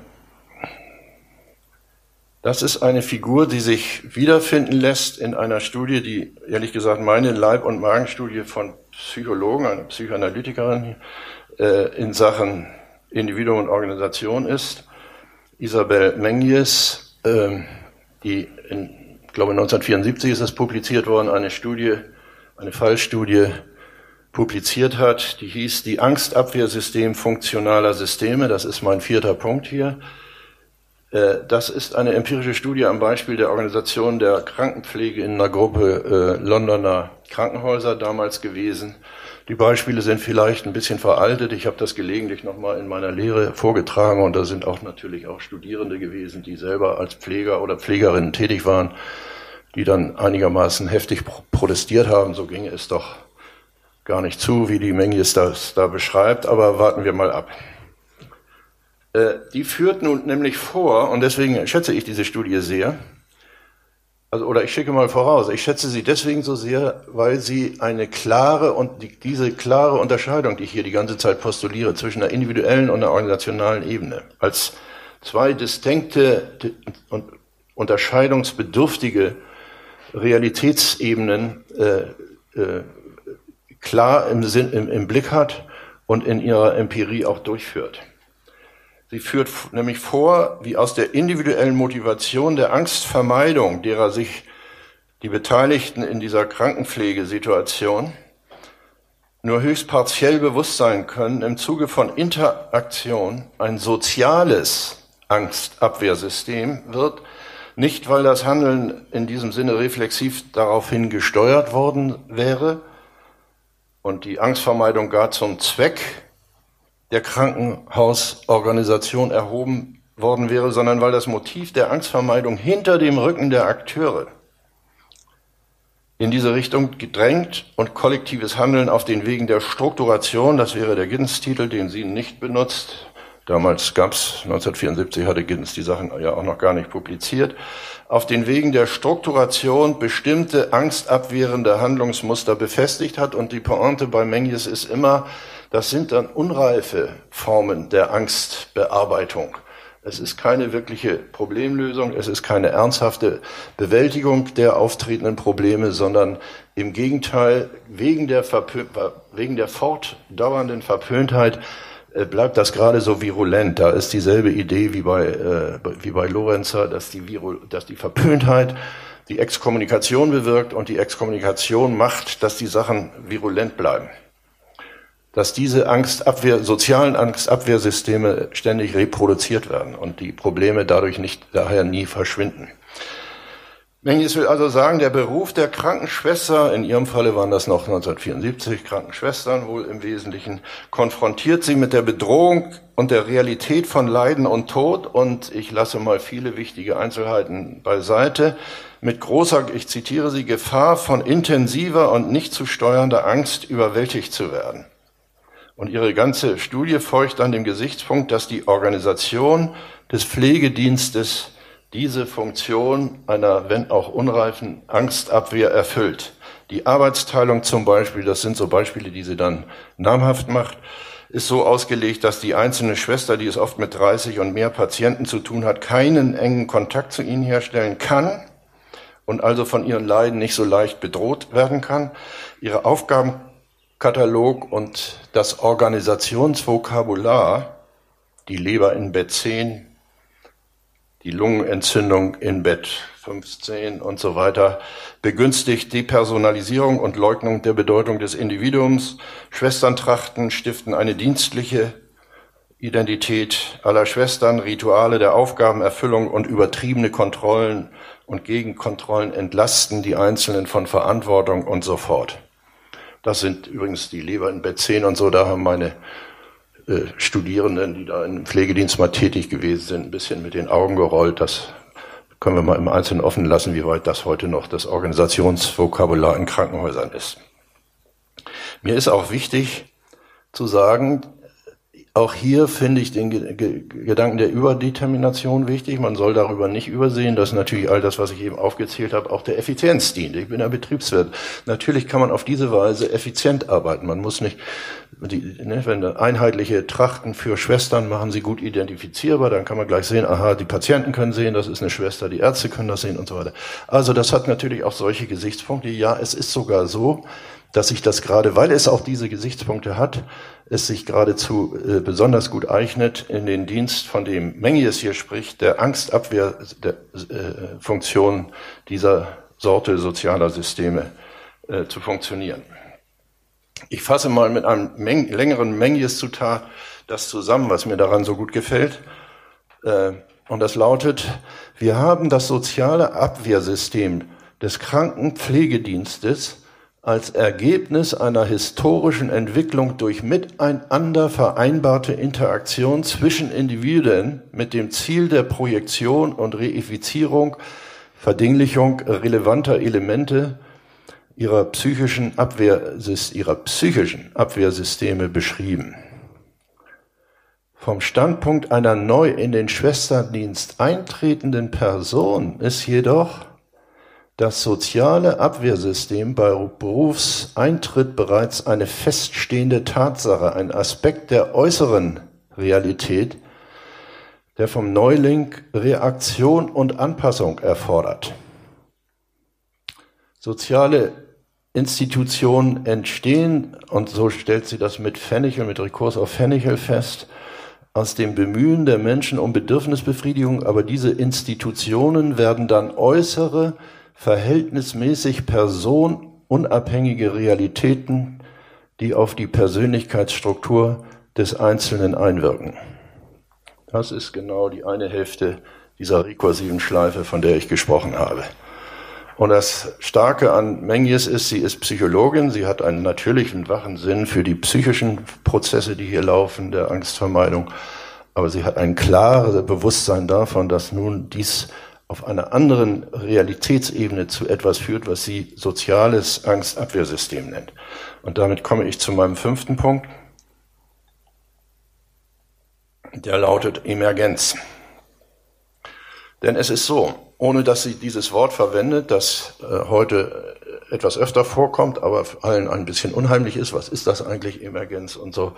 das ist eine Figur, die sich wiederfinden lässt in einer Studie, die ehrlich gesagt meine Leib- und Magenstudie von Psychologen, einer Psychoanalytikerin, äh, in Sachen Individuum und Organisation ist. Isabel Mengies, äh, die in, ich glaube 1974 ist es publiziert worden, eine Studie, eine Fallstudie publiziert hat, die hieß Die Angstabwehrsystem funktionaler Systeme. Das ist mein vierter Punkt hier. Äh, das ist eine empirische Studie am Beispiel der Organisation der Krankenpflege in einer Gruppe äh, Londoner Krankenhäuser damals gewesen. Die Beispiele sind vielleicht ein bisschen veraltet. Ich habe das gelegentlich nochmal in meiner Lehre vorgetragen und da sind auch natürlich auch Studierende gewesen, die selber als Pfleger oder Pflegerinnen tätig waren, die dann einigermaßen heftig protestiert haben. So ging es doch gar nicht zu, wie die Menges das da beschreibt, aber warten wir mal ab. Äh, die führt nun nämlich vor, und deswegen schätze ich diese Studie sehr, also, oder ich schicke mal voraus, ich schätze sie deswegen so sehr, weil sie eine klare und die, diese klare Unterscheidung, die ich hier die ganze Zeit postuliere, zwischen der individuellen und der organisationalen Ebene, als zwei distinkte und unterscheidungsbedürftige Realitätsebenen äh, äh, klar im, Sinn, im, im Blick hat und in ihrer Empirie auch durchführt. Sie führt nämlich vor, wie aus der individuellen Motivation der Angstvermeidung, derer sich die Beteiligten in dieser Krankenpflegesituation nur höchst partiell bewusst sein können, im Zuge von Interaktion ein soziales Angstabwehrsystem wird, nicht weil das Handeln in diesem Sinne reflexiv daraufhin gesteuert worden wäre, und die Angstvermeidung gar zum Zweck der Krankenhausorganisation erhoben worden wäre, sondern weil das Motiv der Angstvermeidung hinter dem Rücken der Akteure in diese Richtung gedrängt und kollektives Handeln auf den Wegen der Strukturation, das wäre der Giddens-Titel, den sie nicht benutzt, Damals gab's 1974 hatte Giddens die Sachen ja auch noch gar nicht publiziert. Auf den Wegen der Strukturation bestimmte angstabwehrende Handlungsmuster befestigt hat und die Pointe bei Menges ist immer, das sind dann unreife Formen der Angstbearbeitung. Es ist keine wirkliche Problemlösung, es ist keine ernsthafte Bewältigung der auftretenden Probleme, sondern im Gegenteil, wegen der, Verpö wegen der fortdauernden Verpöntheit äh, bleibt das gerade so virulent. Da ist dieselbe Idee wie bei, äh, wie bei Lorenzer, dass die, Viru dass die Verpöntheit die Exkommunikation bewirkt und die Exkommunikation macht, dass die Sachen virulent bleiben. Dass diese Angstabwehr, sozialen Angstabwehrsysteme ständig reproduziert werden und die Probleme dadurch nicht, daher nie verschwinden. Menges will also sagen, der Beruf der Krankenschwester, in Ihrem Falle waren das noch 1974 Krankenschwestern wohl im Wesentlichen, konfrontiert sie mit der Bedrohung und der Realität von Leiden und Tod und ich lasse mal viele wichtige Einzelheiten beiseite, mit großer, ich zitiere sie, Gefahr von intensiver und nicht zu steuernder Angst überwältigt zu werden. Und ihre ganze Studie folgt an dem Gesichtspunkt, dass die Organisation des Pflegedienstes diese Funktion einer, wenn auch unreifen, Angstabwehr erfüllt. Die Arbeitsteilung zum Beispiel, das sind so Beispiele, die sie dann namhaft macht, ist so ausgelegt, dass die einzelne Schwester, die es oft mit 30 und mehr Patienten zu tun hat, keinen engen Kontakt zu ihnen herstellen kann und also von ihren Leiden nicht so leicht bedroht werden kann. Ihre Aufgabenkatalog und das Organisationsvokabular, die Leber in Bett 10, die Lungenentzündung in Bett 15 und so weiter, begünstigt Depersonalisierung und Leugnung der Bedeutung des Individuums. Schwesterntrachten stiften eine dienstliche Identität aller Schwestern, Rituale der Aufgabenerfüllung und übertriebene Kontrollen und Gegenkontrollen entlasten die Einzelnen von Verantwortung und so fort. Das sind übrigens die Leber in Bett 10 und so, da haben meine äh, Studierenden, die da im Pflegedienst mal tätig gewesen sind, ein bisschen mit den Augen gerollt. Das können wir mal im Einzelnen offen lassen, wie weit das heute noch das Organisationsvokabular in Krankenhäusern ist. Mir ist auch wichtig zu sagen, auch hier finde ich den Gedanken der Überdetermination wichtig. Man soll darüber nicht übersehen, dass natürlich all das, was ich eben aufgezählt habe, auch der Effizienz dient. Ich bin ein Betriebswirt. Natürlich kann man auf diese Weise effizient arbeiten. Man muss nicht die, ne, wenn einheitliche Trachten für Schwestern machen sie gut identifizierbar, dann kann man gleich sehen, aha, die Patienten können sehen, das ist eine Schwester, die Ärzte können das sehen und so weiter. Also das hat natürlich auch solche Gesichtspunkte. Ja, es ist sogar so, dass sich das gerade, weil es auch diese Gesichtspunkte hat, es sich geradezu äh, besonders gut eignet, in den Dienst, von dem Mengies hier spricht, der Angstabwehrfunktion äh, dieser Sorte sozialer Systeme äh, zu funktionieren. Ich fasse mal mit einem Meng längeren Mengies-Zitat das zusammen, was mir daran so gut gefällt. Äh, und das lautet, wir haben das soziale Abwehrsystem des Krankenpflegedienstes als Ergebnis einer historischen Entwicklung durch miteinander vereinbarte Interaktion zwischen Individuen mit dem Ziel der Projektion und Reifizierung, Verdinglichung relevanter Elemente ihrer psychischen, Abwehr, ihrer psychischen Abwehrsysteme beschrieben. Vom Standpunkt einer neu in den Schwesterndienst eintretenden Person ist jedoch das soziale Abwehrsystem bei Berufseintritt bereits eine feststehende Tatsache, ein Aspekt der äußeren Realität, der vom Neuling Reaktion und Anpassung erfordert. Soziale Institutionen entstehen, und so stellt sie das mit Fennichel, mit Rekurs auf Fennichel fest, aus dem Bemühen der Menschen um Bedürfnisbefriedigung, aber diese Institutionen werden dann äußere, verhältnismäßig personunabhängige Realitäten, die auf die Persönlichkeitsstruktur des Einzelnen einwirken. Das ist genau die eine Hälfte dieser rekursiven Schleife, von der ich gesprochen habe. Und das Starke an Mengies ist, sie ist Psychologin, sie hat einen natürlichen, wachen Sinn für die psychischen Prozesse, die hier laufen, der Angstvermeidung. Aber sie hat ein klares Bewusstsein davon, dass nun dies auf einer anderen Realitätsebene zu etwas führt, was sie soziales Angstabwehrsystem nennt. Und damit komme ich zu meinem fünften Punkt. Der lautet Emergenz. Denn es ist so, ohne dass sie dieses Wort verwendet, das äh, heute etwas öfter vorkommt, aber allen ein bisschen unheimlich ist. Was ist das eigentlich, Emergenz und so?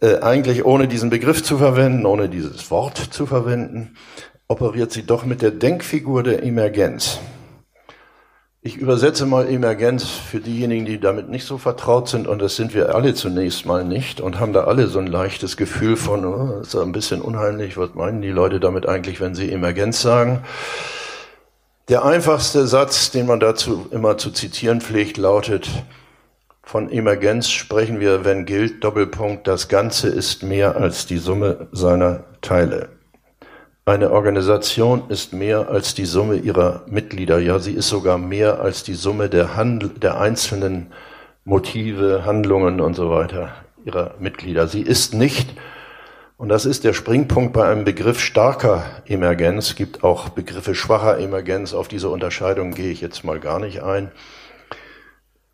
Äh, eigentlich ohne diesen Begriff zu verwenden, ohne dieses Wort zu verwenden, operiert sie doch mit der Denkfigur der Emergenz. Ich übersetze mal Emergenz für diejenigen, die damit nicht so vertraut sind, und das sind wir alle zunächst mal nicht und haben da alle so ein leichtes Gefühl von, oh, ist ein bisschen unheimlich, was meinen die Leute damit eigentlich, wenn sie Emergenz sagen? Der einfachste Satz, den man dazu immer zu zitieren pflegt, lautet, von Emergenz sprechen wir, wenn gilt, Doppelpunkt, das Ganze ist mehr als die Summe seiner Teile. Eine Organisation ist mehr als die Summe ihrer Mitglieder. Ja, sie ist sogar mehr als die Summe der, Handl der einzelnen Motive, Handlungen und so weiter ihrer Mitglieder. Sie ist nicht, und das ist der Springpunkt bei einem Begriff starker Emergenz, gibt auch Begriffe schwacher Emergenz, auf diese Unterscheidung gehe ich jetzt mal gar nicht ein.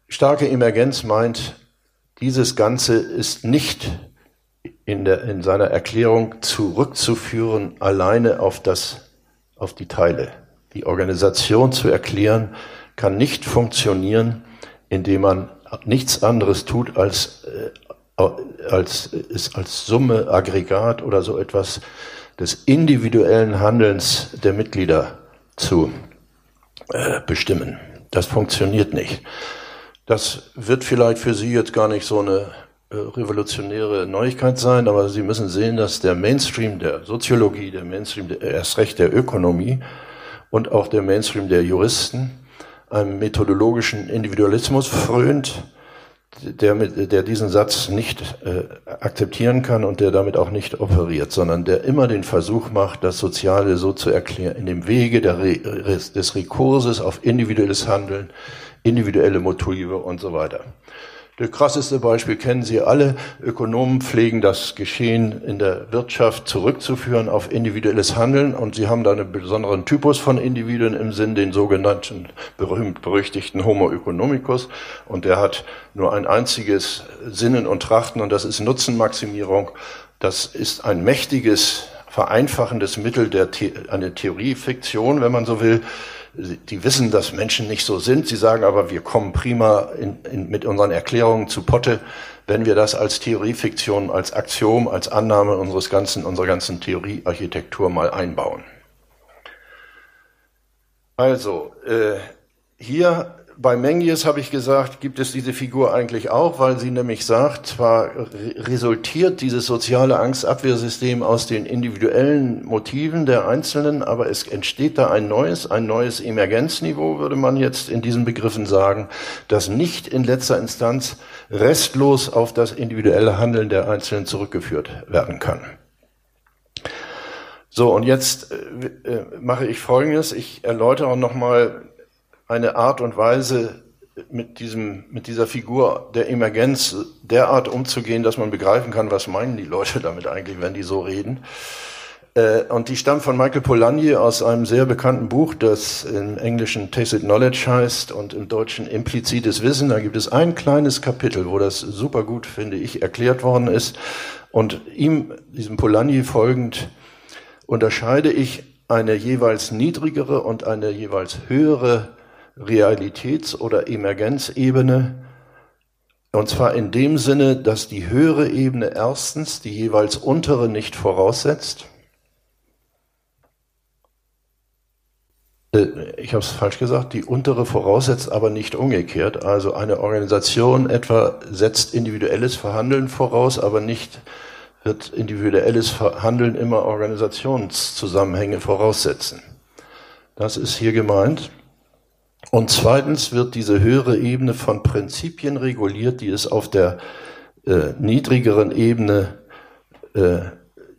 Starke Emergenz meint, dieses Ganze ist nicht in, der, in seiner Erklärung zurückzuführen alleine auf, das, auf die Teile. Die Organisation zu erklären kann nicht funktionieren, indem man nichts anderes tut, als, äh, als, ist als Summe, Aggregat oder so etwas des individuellen Handelns der Mitglieder zu äh, bestimmen. Das funktioniert nicht. Das wird vielleicht für Sie jetzt gar nicht so eine revolutionäre Neuigkeit sein, aber Sie müssen sehen, dass der Mainstream der Soziologie, der Mainstream der, erst recht der Ökonomie und auch der Mainstream der Juristen einem methodologischen Individualismus frönt, der, der diesen Satz nicht äh, akzeptieren kann und der damit auch nicht operiert, sondern der immer den Versuch macht, das Soziale so zu erklären, in dem Wege der des Rekurses auf individuelles Handeln, individuelle Motive und so weiter. Das krasseste Beispiel kennen Sie alle. Ökonomen pflegen das Geschehen in der Wirtschaft zurückzuführen auf individuelles Handeln und sie haben da einen besonderen Typus von Individuen im Sinn, den sogenannten berühmt-berüchtigten Homo economicus und der hat nur ein einziges Sinnen und Trachten und das ist Nutzenmaximierung. Das ist ein mächtiges, vereinfachendes Mittel der The eine Theoriefiktion, wenn man so will, die wissen, dass Menschen nicht so sind. Sie sagen aber, wir kommen prima in, in, mit unseren Erklärungen zu Potte, wenn wir das als Theoriefiktion, als Axiom, als Annahme unseres ganzen, unserer ganzen Theoriearchitektur mal einbauen. Also, äh, hier bei Mengies habe ich gesagt, gibt es diese Figur eigentlich auch, weil sie nämlich sagt, zwar resultiert dieses soziale Angstabwehrsystem aus den individuellen Motiven der Einzelnen, aber es entsteht da ein neues, ein neues Emergenzniveau, würde man jetzt in diesen Begriffen sagen, das nicht in letzter Instanz restlos auf das individuelle Handeln der Einzelnen zurückgeführt werden kann. So, und jetzt äh, äh mache ich Folgendes. Ich erläutere nochmal eine Art und Weise, mit diesem, mit dieser Figur der Emergenz derart umzugehen, dass man begreifen kann, was meinen die Leute damit eigentlich, wenn die so reden. Äh, und die stammt von Michael Polanyi aus einem sehr bekannten Buch, das im Englischen Tacit Knowledge heißt und im Deutschen Implizites Wissen. Da gibt es ein kleines Kapitel, wo das super gut, finde ich, erklärt worden ist. Und ihm, diesem Polanyi folgend, unterscheide ich eine jeweils niedrigere und eine jeweils höhere Realitäts- oder Emergenzebene. Und zwar in dem Sinne, dass die höhere Ebene erstens die jeweils untere nicht voraussetzt. Äh, ich habe es falsch gesagt, die untere voraussetzt aber nicht umgekehrt. Also eine Organisation etwa setzt individuelles Verhandeln voraus, aber nicht wird individuelles Verhandeln immer Organisationszusammenhänge voraussetzen. Das ist hier gemeint. Und zweitens wird diese höhere Ebene von Prinzipien reguliert, die es auf der äh, niedrigeren Ebene äh,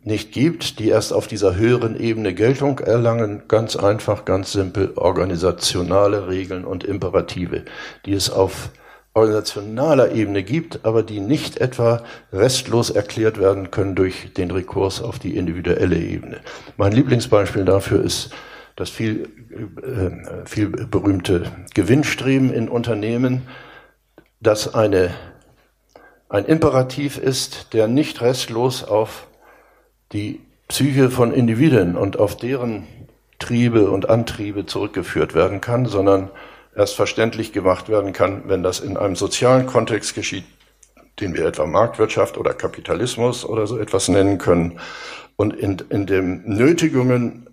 nicht gibt, die erst auf dieser höheren Ebene Geltung erlangen, ganz einfach, ganz simpel, organisationale Regeln und Imperative, die es auf organisationaler Ebene gibt, aber die nicht etwa restlos erklärt werden können durch den Rekurs auf die individuelle Ebene. Mein Lieblingsbeispiel dafür ist das viel, äh, viel berühmte Gewinnstreben in Unternehmen, das eine, ein Imperativ ist, der nicht restlos auf die Psyche von Individuen und auf deren Triebe und Antriebe zurückgeführt werden kann, sondern erst verständlich gemacht werden kann, wenn das in einem sozialen Kontext geschieht, den wir etwa Marktwirtschaft oder Kapitalismus oder so etwas nennen können, und in, in den Nötigungen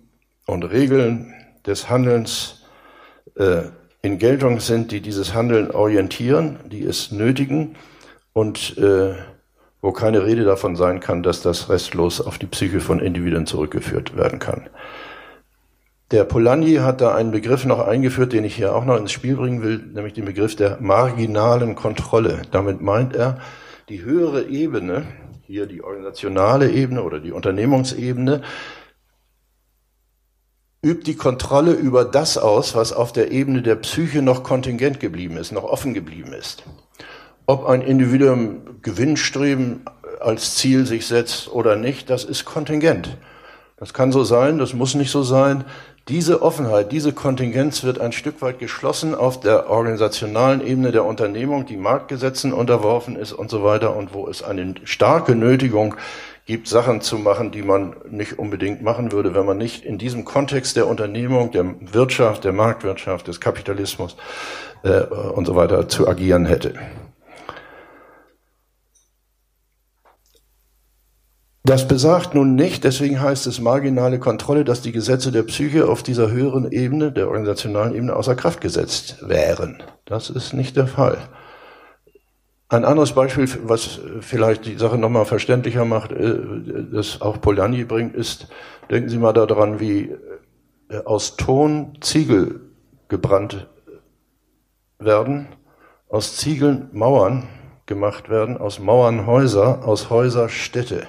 und Regeln des Handelns äh, in Geltung sind, die dieses Handeln orientieren, die es nötigen und äh, wo keine Rede davon sein kann, dass das restlos auf die Psyche von Individuen zurückgeführt werden kann. Der Polanyi hat da einen Begriff noch eingeführt, den ich hier auch noch ins Spiel bringen will, nämlich den Begriff der marginalen Kontrolle. Damit meint er, die höhere Ebene, hier die organisationale Ebene oder die Unternehmungsebene, übt die Kontrolle über das aus, was auf der Ebene der Psyche noch kontingent geblieben ist, noch offen geblieben ist. Ob ein Individuum Gewinnstreben als Ziel sich setzt oder nicht, das ist kontingent. Das kann so sein, das muss nicht so sein. Diese Offenheit, diese Kontingenz wird ein Stück weit geschlossen auf der organisationalen Ebene der Unternehmung, die Marktgesetzen unterworfen ist und so weiter und wo es eine starke Nötigung gibt, Sachen zu machen, die man nicht unbedingt machen würde, wenn man nicht in diesem Kontext der Unternehmung, der Wirtschaft, der Marktwirtschaft, des Kapitalismus äh, und so weiter zu agieren hätte. Das besagt nun nicht, deswegen heißt es marginale Kontrolle, dass die Gesetze der Psyche auf dieser höheren Ebene, der organisationalen Ebene, außer Kraft gesetzt wären. Das ist nicht der Fall. Ein anderes Beispiel, was vielleicht die Sache nochmal verständlicher macht, äh, das auch Polanyi bringt, ist, denken Sie mal daran, wie äh, aus Ton Ziegel gebrannt werden, aus Ziegeln Mauern gemacht werden, aus Mauern Häuser, aus Häuser Städte.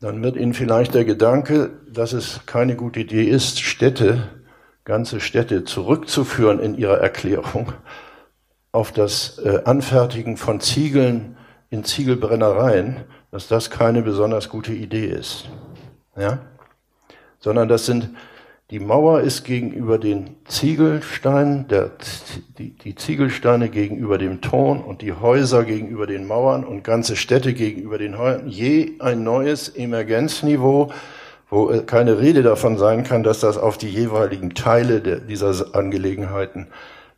Dann wird Ihnen vielleicht der Gedanke, dass es keine gute Idee ist, Städte, ganze Städte zurückzuführen in ihrer Erklärung auf das äh, Anfertigen von Ziegeln in Ziegelbrennereien, dass das keine besonders gute Idee ist. Ja? Sondern das sind, die Mauer ist gegenüber den Ziegelsteinen, der, die, die Ziegelsteine gegenüber dem Ton und die Häuser gegenüber den Mauern und ganze Städte gegenüber den Häusern, je ein neues Emergenzniveau, wo äh, keine Rede davon sein kann, dass das auf die jeweiligen Teile der, dieser Angelegenheiten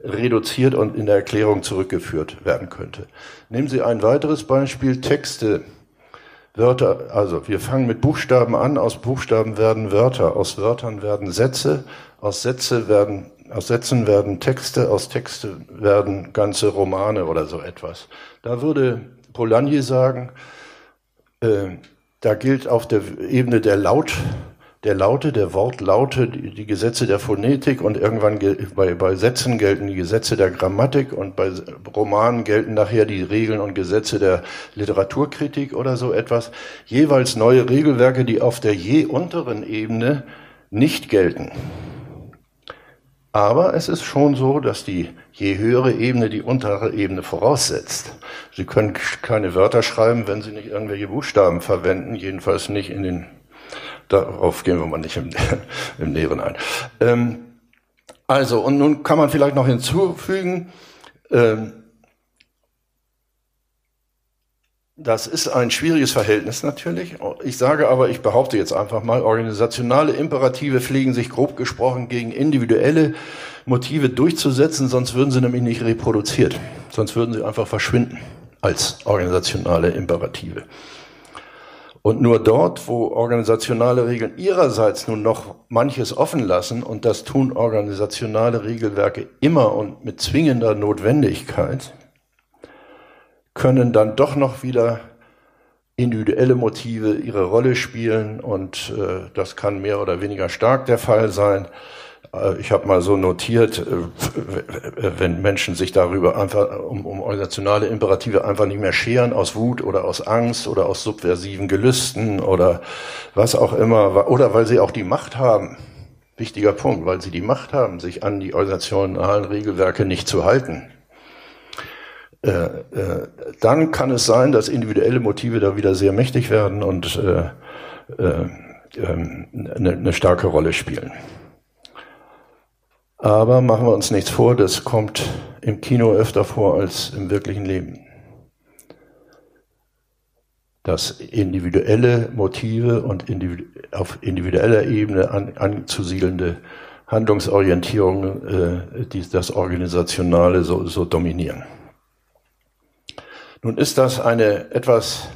reduziert und in der Erklärung zurückgeführt werden könnte. Nehmen Sie ein weiteres Beispiel, Texte, Wörter, also wir fangen mit Buchstaben an, aus Buchstaben werden Wörter, aus Wörtern werden Sätze, aus Sätze werden aus Sätzen werden Texte, aus Texte werden ganze Romane oder so etwas. Da würde Polanyi sagen, äh, da gilt auf der Ebene der Laut, der Laute, der Wortlaute, die, die Gesetze der Phonetik und irgendwann bei, bei Sätzen gelten die Gesetze der Grammatik und bei Romanen gelten nachher die Regeln und Gesetze der Literaturkritik oder so etwas. Jeweils neue Regelwerke, die auf der je unteren Ebene nicht gelten. Aber es ist schon so, dass die je höhere Ebene die untere Ebene voraussetzt. Sie können keine Wörter schreiben, wenn Sie nicht irgendwelche Buchstaben verwenden, jedenfalls nicht in den, darauf gehen wir mal nicht im, *laughs* im Näheren ein. Ähm, also, und nun kann man vielleicht noch hinzufügen, ähm, Das ist ein schwieriges Verhältnis natürlich. Ich sage aber, ich behaupte jetzt einfach mal, organisationale Imperative pflegen sich grob gesprochen gegen individuelle Motive durchzusetzen, sonst würden sie nämlich nicht reproduziert. Sonst würden sie einfach verschwinden als organisationale Imperative. Und nur dort, wo organisationale Regeln ihrerseits nun noch manches offen lassen, und das tun organisationale Regelwerke immer und mit zwingender Notwendigkeit, können dann doch noch wieder individuelle Motive ihre Rolle spielen und äh, das kann mehr oder weniger stark der Fall sein. Äh, ich habe mal so notiert, äh, wenn Menschen sich darüber einfach um, um organisationale Imperative einfach nicht mehr scheren aus Wut oder aus Angst oder aus subversiven Gelüsten oder was auch immer oder weil sie auch die Macht haben. Wichtiger Punkt, weil sie die Macht haben, sich an die organisationalen Regelwerke nicht zu halten äh, dann kann es sein, dass individuelle Motive da wieder sehr mächtig werden und äh, äh, ähm, eine starke Rolle spielen. Aber machen wir uns nichts vor, das kommt im Kino öfter vor als im wirklichen Leben. Dass individuelle Motive und individu auf individueller Ebene an, anzusiedelnde Handlungsorientierungen äh, das Organisationale so, so dominieren. Nun ist das eine etwas,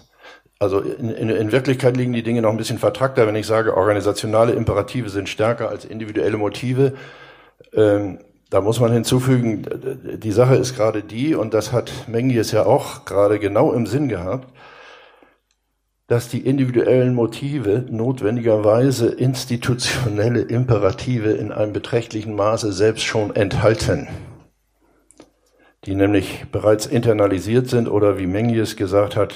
also in, in, in, Wirklichkeit liegen die Dinge noch ein bisschen vertrackter, wenn ich sage, organisationale Imperative sind stärker als individuelle Motive. Ähm, da muss man hinzufügen, die Sache ist gerade die, und das hat Mengies ja auch gerade genau im Sinn gehabt, dass die individuellen Motive notwendigerweise institutionelle Imperative in einem beträchtlichen Maße selbst schon enthalten. Die nämlich bereits internalisiert sind oder wie Mengies gesagt hat,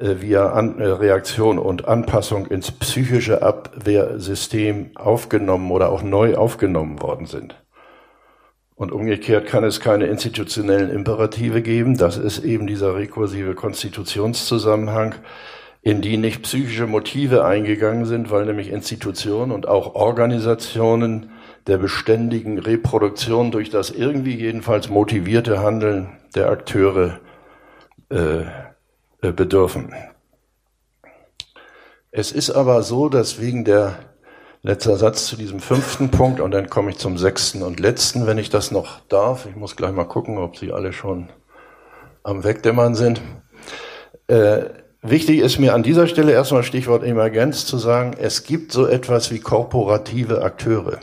via An äh, Reaktion und Anpassung ins psychische Abwehrsystem aufgenommen oder auch neu aufgenommen worden sind. Und umgekehrt kann es keine institutionellen Imperative geben. Das ist eben dieser rekursive Konstitutionszusammenhang, in die nicht psychische Motive eingegangen sind, weil nämlich Institutionen und auch Organisationen der beständigen Reproduktion durch das irgendwie jedenfalls motivierte Handeln der Akteure äh, äh, bedürfen. Es ist aber so, dass wegen der letzter Satz zu diesem fünften Punkt und dann komme ich zum sechsten und letzten, wenn ich das noch darf. Ich muss gleich mal gucken, ob Sie alle schon am Wegdämmern sind. Äh, wichtig ist mir an dieser Stelle erstmal Stichwort Emergenz zu sagen, es gibt so etwas wie korporative Akteure.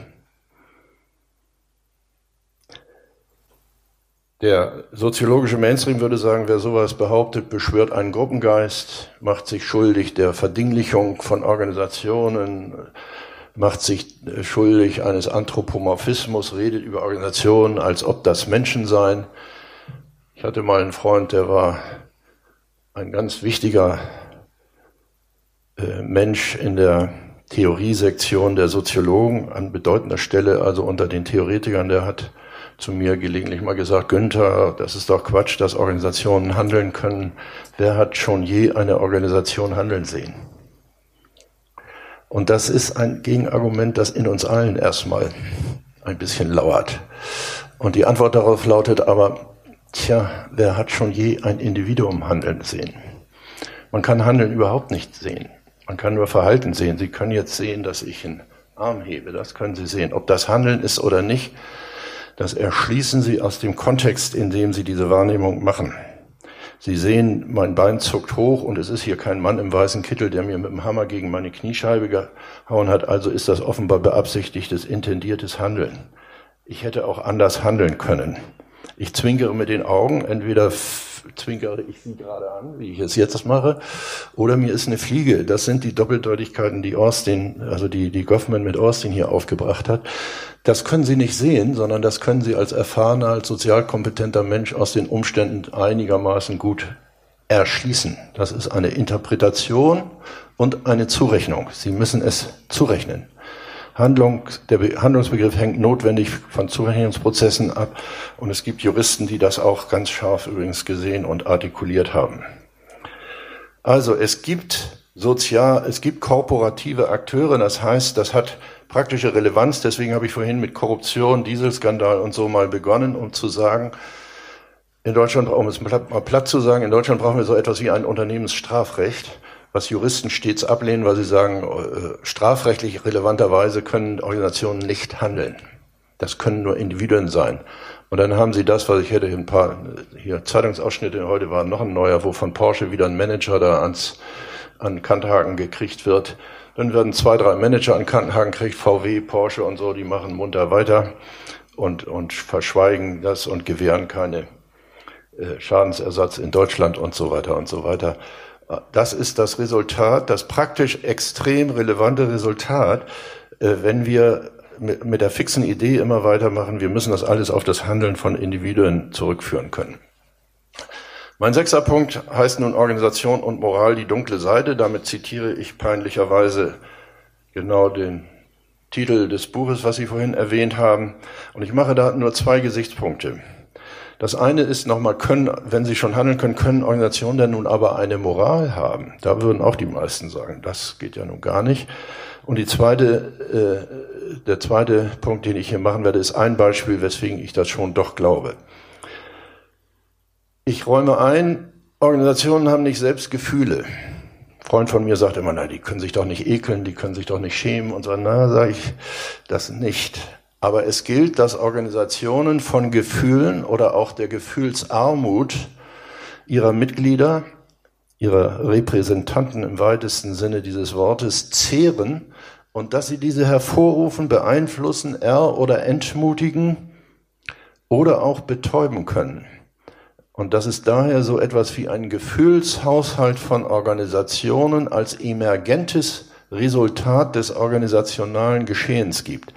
Der soziologische Mainstream würde sagen, wer sowas behauptet, beschwört einen Gruppengeist, macht sich schuldig der Verdinglichung von Organisationen, macht sich schuldig eines Anthropomorphismus, redet über Organisationen, als ob das Menschen seien. Ich hatte mal einen Freund, der war ein ganz wichtiger äh, Mensch in der Theoriesektion der Soziologen an bedeutender Stelle, also unter den Theoretikern, der hat zu mir gelegentlich mal gesagt, Günther, das ist doch Quatsch, dass Organisationen handeln können. Wer hat schon je eine Organisation handeln sehen? Und das ist ein Gegenargument, das in uns allen erstmal ein bisschen lauert. Und die Antwort darauf lautet aber, tja, wer hat schon je ein Individuum handeln sehen? Man kann Handeln überhaupt nicht sehen. Man kann nur Verhalten sehen. Sie können jetzt sehen, dass ich einen Arm hebe. Das können Sie sehen. Ob das Handeln ist oder nicht, das erschließen Sie aus dem Kontext, in dem Sie diese Wahrnehmung machen. Sie sehen, mein Bein zuckt hoch und es ist hier kein Mann im weißen Kittel, der mir mit dem Hammer gegen meine Kniescheibe gehauen hat. Also ist das offenbar beabsichtigtes, intendiertes Handeln. Ich hätte auch anders handeln können. Ich zwinkere mit den Augen, entweder zwinkere ich sie gerade an, wie ich es jetzt mache, oder mir ist eine Fliege. Das sind die Doppeldeutigkeiten, die Austin, also die, die Goffman mit Austin hier aufgebracht hat. Das können Sie nicht sehen, sondern das können Sie als erfahrener, als sozial kompetenter Mensch aus den Umständen einigermaßen gut erschließen. Das ist eine Interpretation und eine Zurechnung. Sie müssen es zurechnen. Handlung, der Handlungsbegriff hängt notwendig von Zurechnungsprozessen ab. Und es gibt Juristen, die das auch ganz scharf übrigens gesehen und artikuliert haben. Also es gibt sozial, es gibt korporative Akteure, das heißt, das hat praktische Relevanz, deswegen habe ich vorhin mit Korruption, Dieselskandal und so mal begonnen, um zu sagen, in Deutschland, um es mal platt zu sagen, in Deutschland brauchen wir so etwas wie ein Unternehmensstrafrecht was Juristen stets ablehnen, weil sie sagen, äh, strafrechtlich relevanterweise können Organisationen nicht handeln. Das können nur Individuen sein. Und dann haben sie das, was ich hätte, ein paar hier Zeitungsausschnitte heute war noch ein neuer, wo von Porsche wieder ein Manager da ans an Kanthaken gekriegt wird. Dann werden zwei, drei Manager an Kanthaken gekriegt, VW, Porsche und so, die machen munter weiter und, und verschweigen das und gewähren keine äh, Schadensersatz in Deutschland und so weiter und so weiter. Das ist das Resultat, das praktisch extrem relevante Resultat, äh, wenn wir mit der fixen Idee immer weitermachen, wir müssen das alles auf das Handeln von Individuen zurückführen können. Mein sechster Punkt heißt nun Organisation und Moral die dunkle Seite. Damit zitiere ich peinlicherweise genau den Titel des Buches, was Sie vorhin erwähnt haben. Und ich mache da nur zwei Gesichtspunkte. Das eine ist nochmal, können, wenn sie schon handeln können, können Organisationen denn nun aber eine Moral haben? Da würden auch die meisten sagen, das geht ja nun gar nicht. Und die zweite, äh, der zweite Punkt, den ich hier machen werde, ist ein Beispiel, weswegen ich das schon doch glaube. Ich räume ein, Organisationen haben nicht selbst Gefühle. Freund von mir sagt immer, na, die können sich doch nicht ekeln, die können sich doch nicht schämen und so. Na, sage ich, das nicht. Aber es gilt, dass Organisationen von Gefühlen oder auch der Gefühlsarmut ihrer Mitglieder, ihrer Repräsentanten im weitesten Sinne dieses Wortes zehren und dass sie diese hervorrufen, beeinflussen, er oder entmutigen oder auch betäuben können. Und dass es daher so etwas wie ein Gefühlshaushalt von Organisationen als emergentes Resultat des organisationalen Geschehens gibt.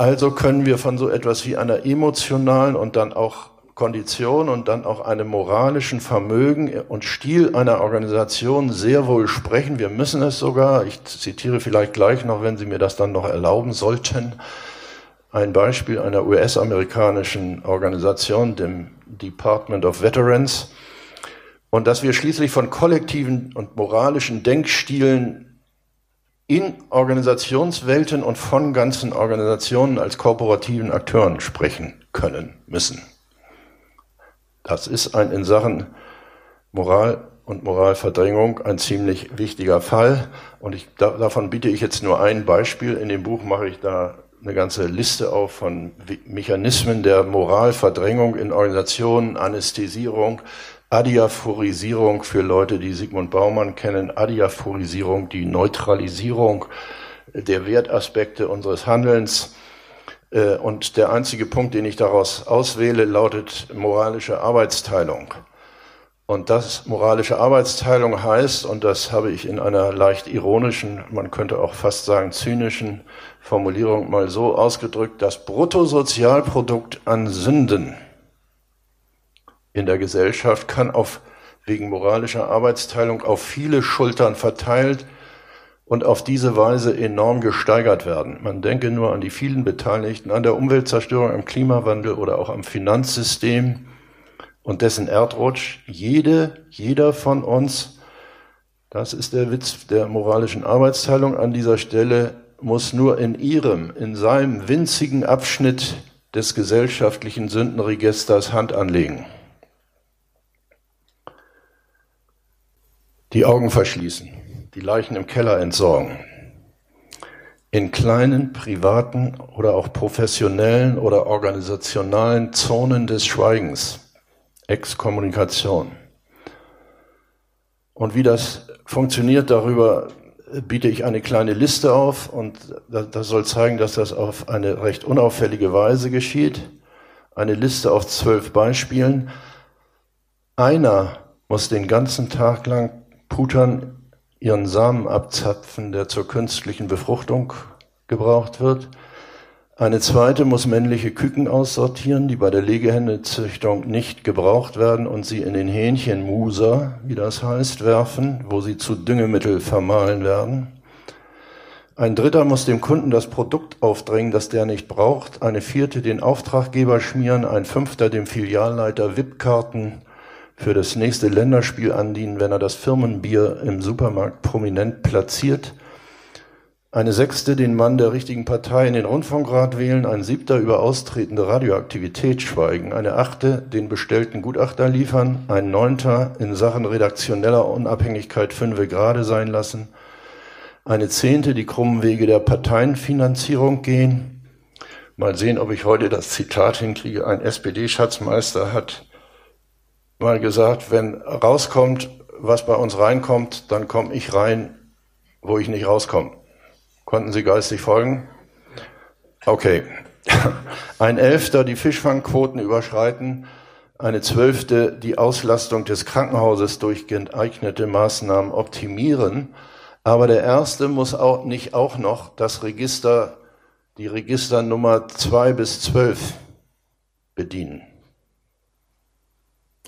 Also können wir von so etwas wie einer emotionalen und dann auch Kondition und dann auch einem moralischen Vermögen und Stil einer Organisation sehr wohl sprechen. Wir müssen es sogar, ich zitiere vielleicht gleich noch, wenn Sie mir das dann noch erlauben sollten, ein Beispiel einer US-amerikanischen Organisation, dem Department of Veterans, und dass wir schließlich von kollektiven und moralischen Denkstilen in Organisationswelten und von ganzen Organisationen als kooperativen Akteuren sprechen können müssen. Das ist ein in Sachen Moral und Moralverdrängung ein ziemlich wichtiger Fall. Und ich, da, davon biete ich jetzt nur ein Beispiel. In dem Buch mache ich da eine ganze Liste auf von Mechanismen der Moralverdrängung in Organisationen, Anästhesierung, Adiaphorisierung für Leute, die Sigmund Baumann kennen, Adiaphorisierung, die Neutralisierung der Wertaspekte unseres Handelns. Äh, und der einzige Punkt, den ich daraus auswähle, lautet moralische Arbeitsteilung. Und das moralische Arbeitsteilung heißt, und das habe ich in einer leicht ironischen, man könnte auch fast sagen zynischen Formulierung mal so ausgedrückt, das Bruttosozialprodukt an Sünden in der Gesellschaft kann auf, wegen moralischer Arbeitsteilung auf viele Schultern verteilt und auf diese Weise enorm gesteigert werden. Man denke nur an die vielen Beteiligten, an der Umweltzerstörung, am Klimawandel oder auch am Finanzsystem und dessen Erdrutsch. Jede, jeder von uns, das ist der Witz der moralischen Arbeitsteilung an dieser Stelle, muss nur in ihrem, in seinem winzigen Abschnitt des gesellschaftlichen Sündenregisters Hand anlegen. Die Augen verschließen, die Leichen im Keller entsorgen, in kleinen privaten oder auch professionellen oder organisationalen Zonen des Schweigens, Exkommunikation. Und wie das funktioniert, darüber biete ich eine kleine Liste auf und das soll zeigen, dass das auf eine recht unauffällige Weise geschieht. Eine Liste auf zwölf Beispielen. Einer muss den ganzen Tag lang Putern ihren Samen abzapfen, der zur künstlichen Befruchtung gebraucht wird. Eine zweite muss männliche Küken aussortieren, die bei der Legehennezüchtung nicht gebraucht werden und sie in den Hähnchenmuser, wie das heißt, werfen, wo sie zu Düngemittel vermahlen werden. Ein dritter muss dem Kunden das Produkt aufdrängen, das der nicht braucht. Eine vierte den Auftraggeber schmieren. Ein fünfter dem Filialleiter VIP-Karten für das nächste Länderspiel andienen, wenn er das Firmenbier im Supermarkt prominent platziert. Eine sechste den Mann der richtigen Partei in den Rundfunkrat wählen, ein siebter über austretende Radioaktivität schweigen, eine achte den bestellten Gutachter liefern, ein neunter in Sachen redaktioneller Unabhängigkeit fünfe gerade sein lassen, eine zehnte die krummen Wege der Parteienfinanzierung gehen. Mal sehen, ob ich heute das Zitat hinkriege. Ein SPD-Schatzmeister hat mal gesagt, wenn rauskommt, was bei uns reinkommt, dann komme ich rein, wo ich nicht rauskomme. Konnten Sie geistig folgen? Okay. *laughs* Ein Elfter die Fischfangquoten überschreiten, eine Zwölfte die Auslastung des Krankenhauses durch geeignete Maßnahmen optimieren. Aber der Erste muss auch nicht auch noch das Register, die Registernummer zwei bis zwölf bedienen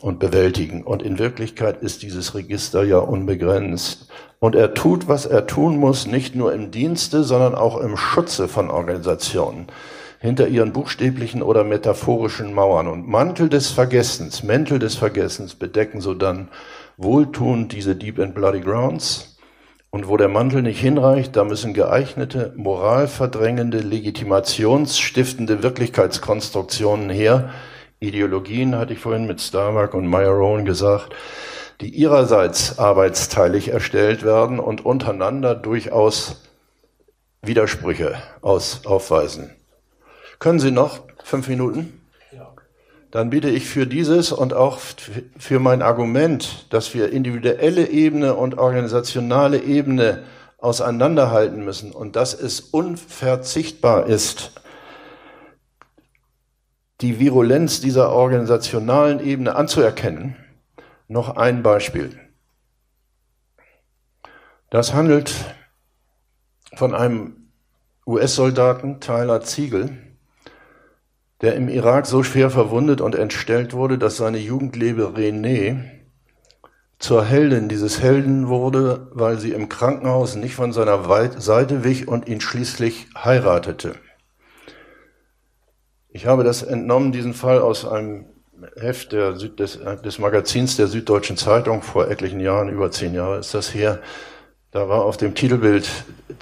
und bewältigen. Und in Wirklichkeit ist dieses Register ja unbegrenzt. Und er tut, was er tun muss, nicht nur im Dienste, sondern auch im Schutze von Organisationen, hinter ihren buchstäblichen oder metaphorischen Mauern. Und Mantel des Vergessens, Mäntel des Vergessens bedecken so dann wohltuend diese Deep and Bloody Grounds. Und wo der Mantel nicht hinreicht, da müssen geeignete, moralverdrängende, legitimationsstiftende Wirklichkeitskonstruktionen her, Ideologien, hatte ich vorhin mit Starbuck und Meyer Rowan gesagt, die ihrerseits arbeitsteilig erstellt werden und untereinander durchaus Widersprüche aus, aufweisen. Können Sie noch fünf Minuten? Dann bitte ich für dieses und auch für mein Argument, dass wir individuelle Ebene und organisationale Ebene auseinanderhalten müssen und dass es unverzichtbar ist, die Virulenz dieser organisationalen Ebene anzuerkennen, noch ein Beispiel. Das handelt von einem US-Soldaten, Tyler Ziegel, der im Irak so schwer verwundet und entstellt wurde, dass seine Jugendliebe René zur Heldin dieses Helden wurde, weil sie im Krankenhaus nicht von seiner Seite wich und ihn schließlich heiratete. Ich habe das entnommen, diesen Fall aus einem Heft der des, des Magazins der Süddeutschen Zeitung vor etlichen Jahren, über zehn Jahre ist das her. Da war auf dem Titelbild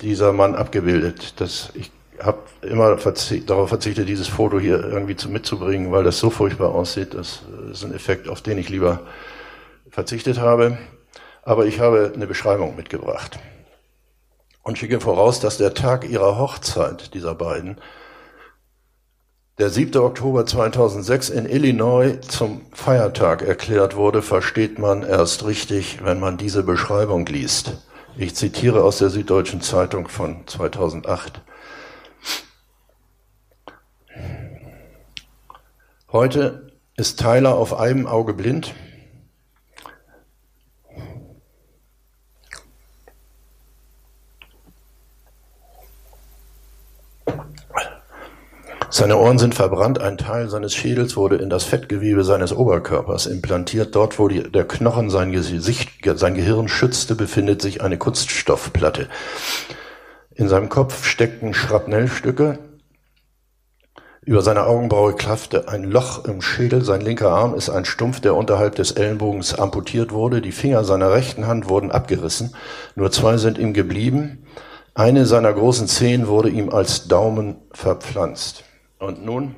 dieser Mann abgebildet. Das, ich habe immer verzicht, darauf verzichtet, dieses Foto hier irgendwie zu, mitzubringen, weil das so furchtbar aussieht. Das ist ein Effekt, auf den ich lieber verzichtet habe. Aber ich habe eine Beschreibung mitgebracht und schicke voraus, dass der Tag ihrer Hochzeit dieser beiden der 7. Oktober 2006 in Illinois zum Feiertag erklärt wurde, versteht man erst richtig, wenn man diese Beschreibung liest. Ich zitiere aus der Süddeutschen Zeitung von 2008. Heute ist Tyler auf einem Auge blind. Seine Ohren sind verbrannt, ein Teil seines Schädels wurde in das Fettgewebe seines Oberkörpers implantiert. Dort, wo die, der Knochen sein Gesicht, sein Gehirn schützte, befindet sich eine Kunststoffplatte. In seinem Kopf steckten Schrapnellstücke. Über seine Augenbraue klaffte ein Loch im Schädel. Sein linker Arm ist ein Stumpf, der unterhalb des Ellenbogens amputiert wurde. Die Finger seiner rechten Hand wurden abgerissen. Nur zwei sind ihm geblieben. Eine seiner großen Zehen wurde ihm als Daumen verpflanzt. Und nun?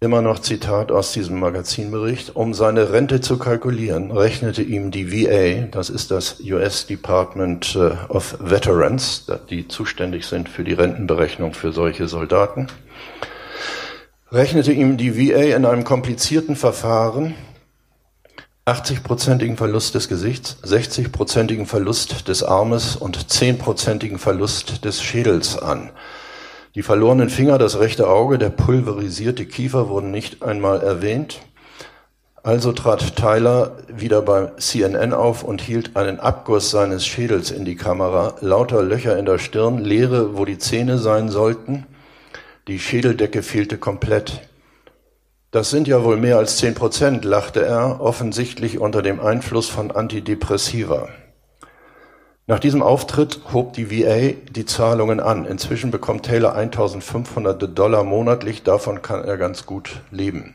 Immer noch Zitat aus diesem Magazinbericht. Um seine Rente zu kalkulieren, rechnete ihm die VA, das ist das US Department äh, of Veterans, die zuständig sind für die Rentenberechnung für solche Soldaten, rechnete ihm die VA in einem komplizierten Verfahren 80-prozentigen Verlust des Gesichts, 60-prozentigen Verlust des Armes und 10-prozentigen Verlust des Schädels an. Die verlorenen Finger, das rechte Auge, der pulverisierte Kiefer wurden nicht einmal erwähnt. Also trat Tyler wieder bei CNN auf und hielt einen Abguss seines Schädels in die Kamera, lauter Löcher in der Stirn, Leere, wo die Zähne sein sollten. Die Schädeldecke fehlte komplett. Das sind ja wohl mehr als zehn Prozent, lachte er, offensichtlich unter dem Einfluss von Antidepressiva. Nach diesem Auftritt hob die VA die Zahlungen an. Inzwischen bekommt Taylor 1500 Dollar monatlich, davon kann er ganz gut leben.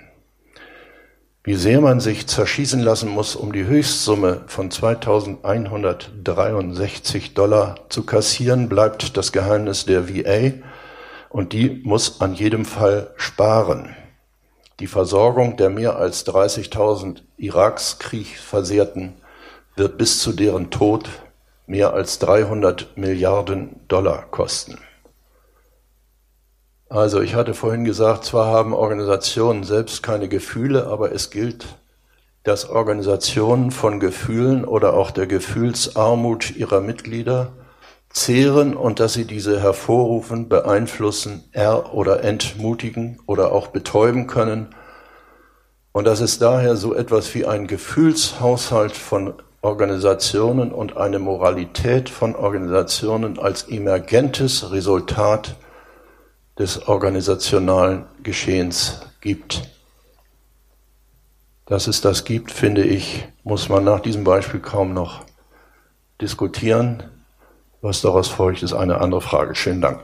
Wie sehr man sich zerschießen lassen muss, um die Höchstsumme von 2163 Dollar zu kassieren, bleibt das Geheimnis der VA und die muss an jedem Fall sparen. Die Versorgung der mehr als 30.000 Irakskriegversehrten wird bis zu deren Tod mehr als 300 Milliarden Dollar kosten. Also ich hatte vorhin gesagt, zwar haben Organisationen selbst keine Gefühle, aber es gilt, dass Organisationen von Gefühlen oder auch der Gefühlsarmut ihrer Mitglieder zehren und dass sie diese hervorrufen, beeinflussen, er- oder entmutigen oder auch betäuben können. Und dass es daher so etwas wie ein Gefühlshaushalt von Organisationen und eine Moralität von Organisationen als emergentes Resultat des organisationalen Geschehens gibt. Dass es das gibt, finde ich, muss man nach diesem Beispiel kaum noch diskutieren. Was daraus folgt, ist eine andere Frage. Schönen Dank.